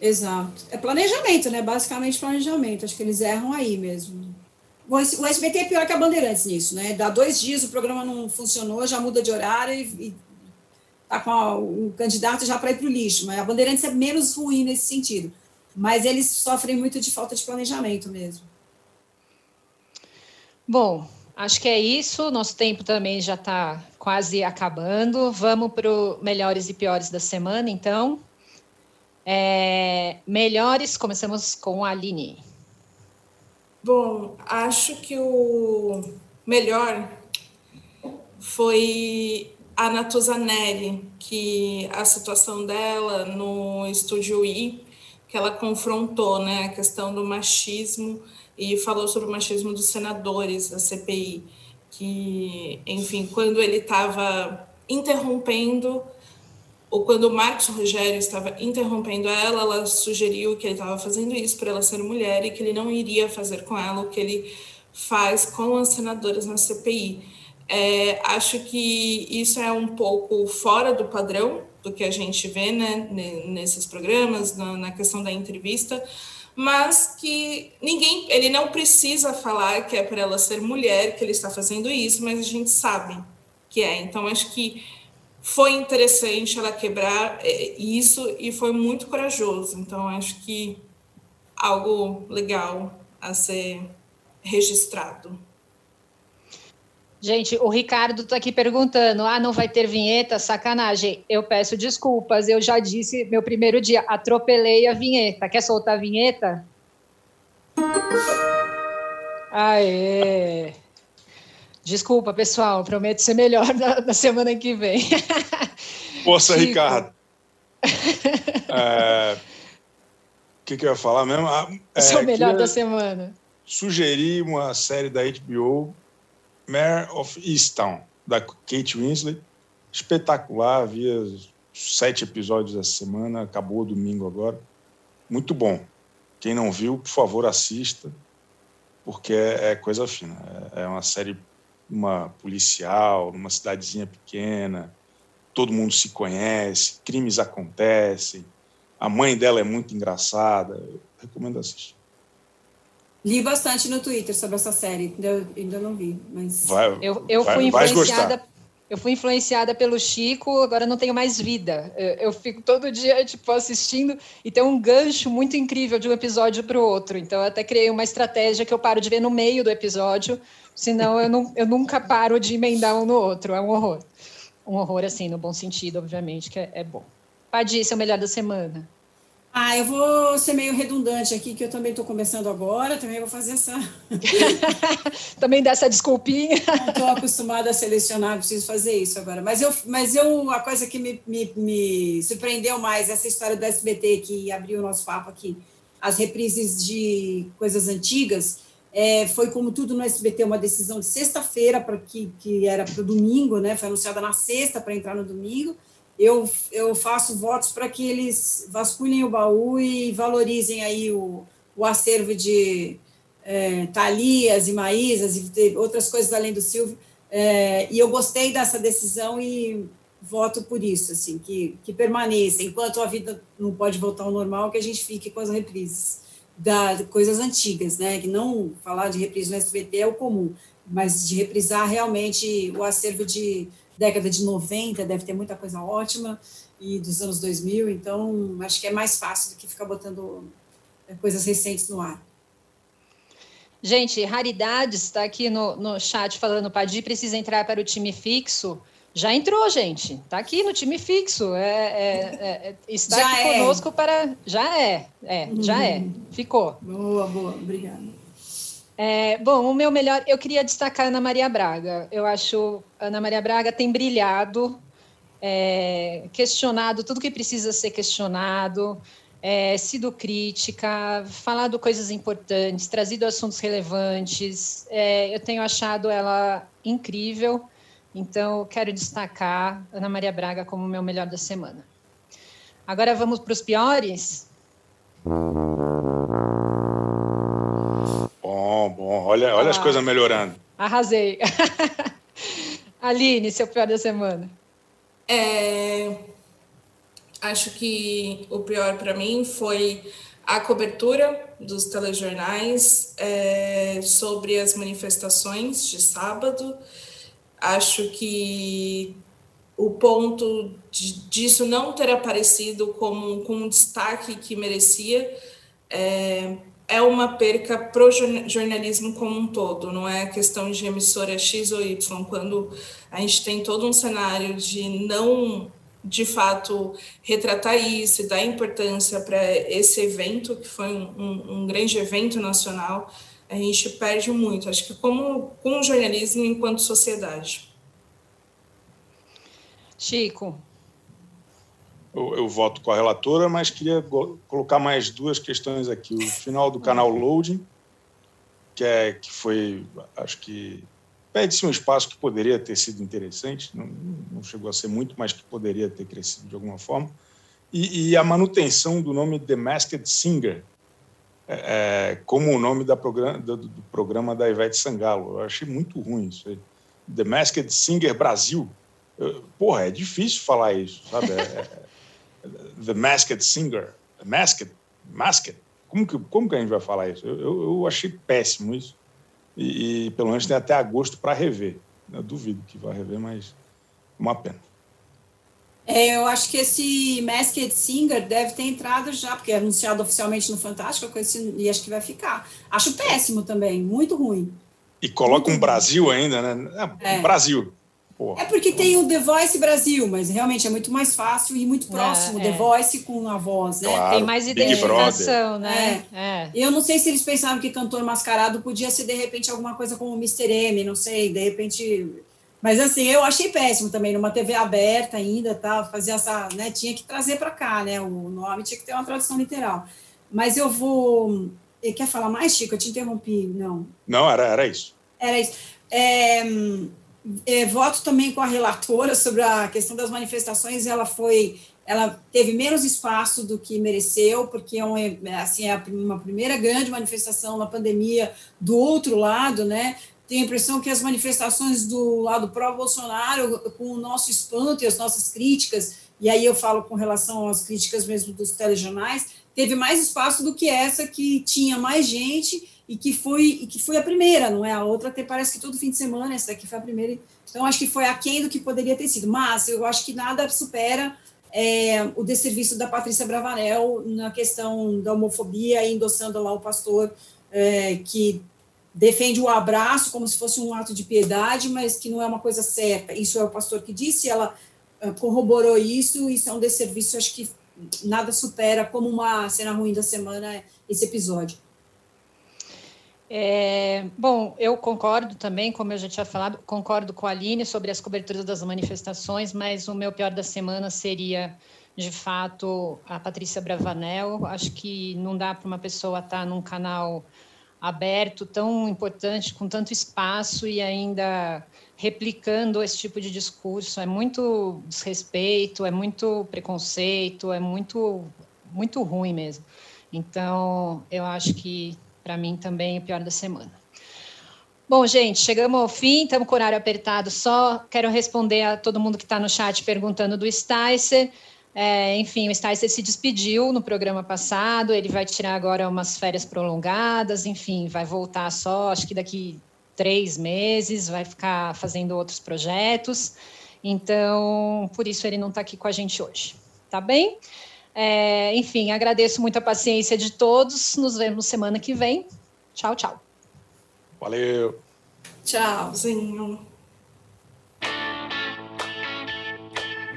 Exato. É planejamento, né? Basicamente planejamento. Acho que eles erram aí mesmo. O SBT é pior que a Bandeirantes nisso, né? Dá dois dias o programa não funcionou, já muda de horário e, e tá com a, o candidato já para ir para o lixo. Mas a Bandeirantes é menos ruim nesse sentido. Mas eles sofrem muito de falta de planejamento mesmo. Bom, acho que é isso. Nosso tempo também já está quase acabando. Vamos para o melhores e piores da semana, então. É, melhores, começamos com a Aline. Bom, acho que o melhor foi a Natuza Neri, que a situação dela no estúdio I, que ela confrontou né, a questão do machismo e falou sobre o machismo dos senadores da CPI, que, enfim, quando ele estava interrompendo ou quando o Marcos Rogério estava interrompendo ela, ela sugeriu que ele estava fazendo isso por ela ser mulher e que ele não iria fazer com ela o que ele faz com as senadoras na CPI. É, acho que isso é um pouco fora do padrão do que a gente vê né, nesses programas, na, na questão da entrevista, mas que ninguém, ele não precisa falar que é por ela ser mulher que ele está fazendo isso, mas a gente sabe que é. Então, acho que foi interessante ela quebrar é, isso e foi muito corajoso. Então, acho que algo legal a ser registrado. Gente, o Ricardo está aqui perguntando: ah, não vai ter vinheta? Sacanagem. Eu peço desculpas, eu já disse meu primeiro dia, atropelei a vinheta. Quer soltar a vinheta? Aê! Desculpa, pessoal, prometo ser melhor na, na semana que vem. Tipo... Ricardo. É... O que, que, eu ia falar mesmo? Ah, é, Seu melhor da semana. Sugerir uma série da HBO, Mare of Easttown, da Kate Winslet. Espetacular, havia sete episódios essa semana, acabou domingo agora. Muito bom. Quem não viu, por favor, assista, porque é, é coisa fina. É, é uma série uma policial, numa cidadezinha pequena, todo mundo se conhece, crimes acontecem, a mãe dela é muito engraçada. Eu recomendo assistir. Li bastante no Twitter sobre essa série, ainda, ainda não vi, mas. Vai, eu eu vai, fui influenciada. Eu fui influenciada pelo Chico, agora não tenho mais vida. Eu, eu, fico todo dia tipo assistindo e tem um gancho muito incrível de um episódio para o outro. Então eu até criei uma estratégia que eu paro de ver no meio do episódio Senão eu, não, eu nunca paro de emendar um no outro. É um horror. Um horror, assim, no bom sentido, obviamente, que é, é bom. Padi, seu melhor da semana. Ah, eu vou ser meio redundante aqui, que eu também estou começando agora, também vou fazer essa. também dessa desculpinha. Estou acostumada a selecionar, preciso fazer isso agora. Mas eu, mas eu a coisa que me, me, me surpreendeu mais, essa história do SBT que abriu o nosso papo aqui, as reprises de coisas antigas é, foi como tudo no SBT, uma decisão de sexta-feira, para que, que era para o domingo, né? Foi anunciada na sexta para entrar no domingo. Eu, eu faço votos para que eles vasculhem o baú e valorizem aí o, o acervo de é, Talias e Maísas e outras coisas além do Silvio. É, e eu gostei dessa decisão e voto por isso, assim, que, que permaneça. Enquanto a vida não pode voltar ao normal, que a gente fique com as reprises da, coisas antigas, né? Que não falar de reprise no SBT é o comum, mas de reprisar realmente o acervo de década de 90, deve ter muita coisa ótima, e dos anos 2000, então acho que é mais fácil do que ficar botando é, coisas recentes no ar. Gente, Raridades está aqui no, no chat falando, Padi precisa entrar para o time fixo. Já entrou, gente. Está aqui no time fixo. É, é, é, é está já aqui é. conosco para. Já é, é, já é. Uhum. Ficou. Boa, boa, obrigada. É, bom, o meu melhor, eu queria destacar Ana Maria Braga. Eu acho Ana Maria Braga tem brilhado. é, questionado tudo que precisa ser questionado, é, sido crítica, falado coisas importantes, trazido assuntos relevantes. É, eu tenho achado ela incrível, então quero destacar Ana Maria Braga como meu melhor da semana. Agora vamos para os piores. Bom, bom. Olha, olha ah, as coisas melhorando. Arrasei. Aline, seu pior da semana. É, acho que o pior para mim foi a cobertura dos telejornais é, sobre as manifestações de sábado. Acho que o ponto de, disso não ter aparecido como com um destaque que merecia é, é uma perca para o jornalismo como um todo, não é questão de emissora X ou Y, quando a gente tem todo um cenário de não, de fato, retratar isso e dar importância para esse evento, que foi um, um, grande evento nacional, a gente perde muito, acho que como com o jornalismo enquanto sociedade. Chico, eu, eu, voto com a relatora, mas queria colocar mais duas questões aqui. O final do canal Loading, que, é, que foi, acho que, pede-se um espaço que poderia ter sido interessante, não, não, chegou a ser muito, mas que poderia ter crescido de alguma forma. E, e a manutenção do nome The Masked Singer, é, é como o nome programa, do, do, programa da Ivete Sangalo. Eu achei muito ruim isso aí. The Masked Singer Brasil. Eu, porra, é difícil falar isso, sabe? É, é The Masked Singer. Masked? Masked? Como que, como que a gente vai falar isso? Eu, eu, eu achei péssimo isso. E, e, pelo menos tem até agosto para rever. Eu duvido que vá rever, mas uma pena. É, eu acho que esse Masked Singer deve ter entrado já, porque é anunciado oficialmente no Fantástico, e acho que vai ficar. Acho péssimo também, muito ruim. E coloca muito um Brasil ainda, né? É, é. Brasil. Porra. É porque tem o The Voice Brasil, mas realmente é muito mais fácil e muito próximo é, The Voice com a voz, né? Claro, tem mais identificação, né? É. é. Eu não sei se eles pensavam que cantor mascarado podia ser de repente alguma coisa como Mr. M, não sei, de repente. Mas assim, eu achei péssimo também, numa TV aberta ainda, tá? Fazer essa, né? Tinha que trazer para cá, né? O nome tinha que ter uma tradução literal. Mas eu vou. Quer falar mais, Chico? Eu te interrompi, não? Não, era, era isso. Era isso. É, é, voto também com a relatora sobre a questão das manifestações. Ela foi, ela teve menos espaço do que mereceu, porque é, um, assim, é uma primeira grande manifestação na pandemia do outro lado, né? Tenho a impressão que as manifestações do lado pró-Bolsonaro, com o nosso espanto e as nossas críticas, e aí eu falo com relação às críticas mesmo dos telejornais, teve mais espaço do que essa que tinha mais gente e que foi e que foi a primeira, não é? A outra até parece que todo fim de semana, essa daqui foi a primeira. Então, acho que foi aquém do que poderia ter sido. Mas eu acho que nada supera é, o desserviço da Patrícia Bravanel na questão da homofobia, endossando lá o pastor é, que defende o abraço como se fosse um ato de piedade, mas que não é uma coisa certa. Isso é o pastor que disse, ela é, corroborou isso, isso é um desserviço, acho que nada supera como uma cena ruim da semana esse episódio. É, bom, eu concordo também, como eu já tinha falado, concordo com a Aline sobre as coberturas das manifestações, mas o meu pior da semana seria, de fato, a Patrícia Bravanel. Acho que não dá para uma pessoa estar num canal aberto, tão importante, com tanto espaço e ainda replicando esse tipo de discurso. É muito desrespeito, é muito preconceito, é muito, muito ruim mesmo. Então, eu acho que para mim também o pior da semana. Bom, gente, chegamos ao fim, estamos com o horário apertado só. Quero responder a todo mundo que está no chat perguntando do Sticer. É, enfim, o Sticer se despediu no programa passado, ele vai tirar agora umas férias prolongadas, enfim, vai voltar só, acho que daqui três meses, vai ficar fazendo outros projetos. Então, por isso ele não está aqui com a gente hoje. Tá bem? É, enfim, agradeço muito a paciência de todos. Nos vemos semana que vem. Tchau, tchau. Valeu. Tchauzinho.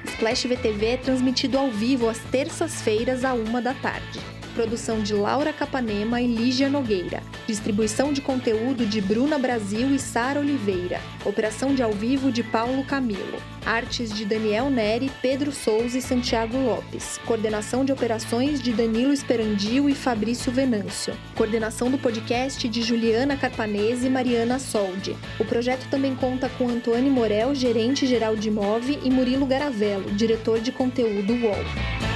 Splash VTV é transmitido ao vivo às terças-feiras, à uma da tarde. Produção de Laura Capanema e Lígia Nogueira. Distribuição de conteúdo de Bruna Brasil e Sara Oliveira. Operação de ao vivo de Paulo Camilo. Artes de Daniel Neri, Pedro Souza e Santiago Lopes. Coordenação de operações de Danilo Esperandio e Fabrício Venâncio. Coordenação do podcast de Juliana Carpanese e Mariana Soldi. O projeto também conta com Antônio Morel, gerente geral de Move, e Murilo Garavello, diretor de conteúdo UOL.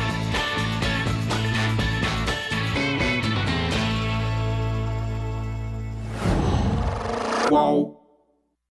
Qual?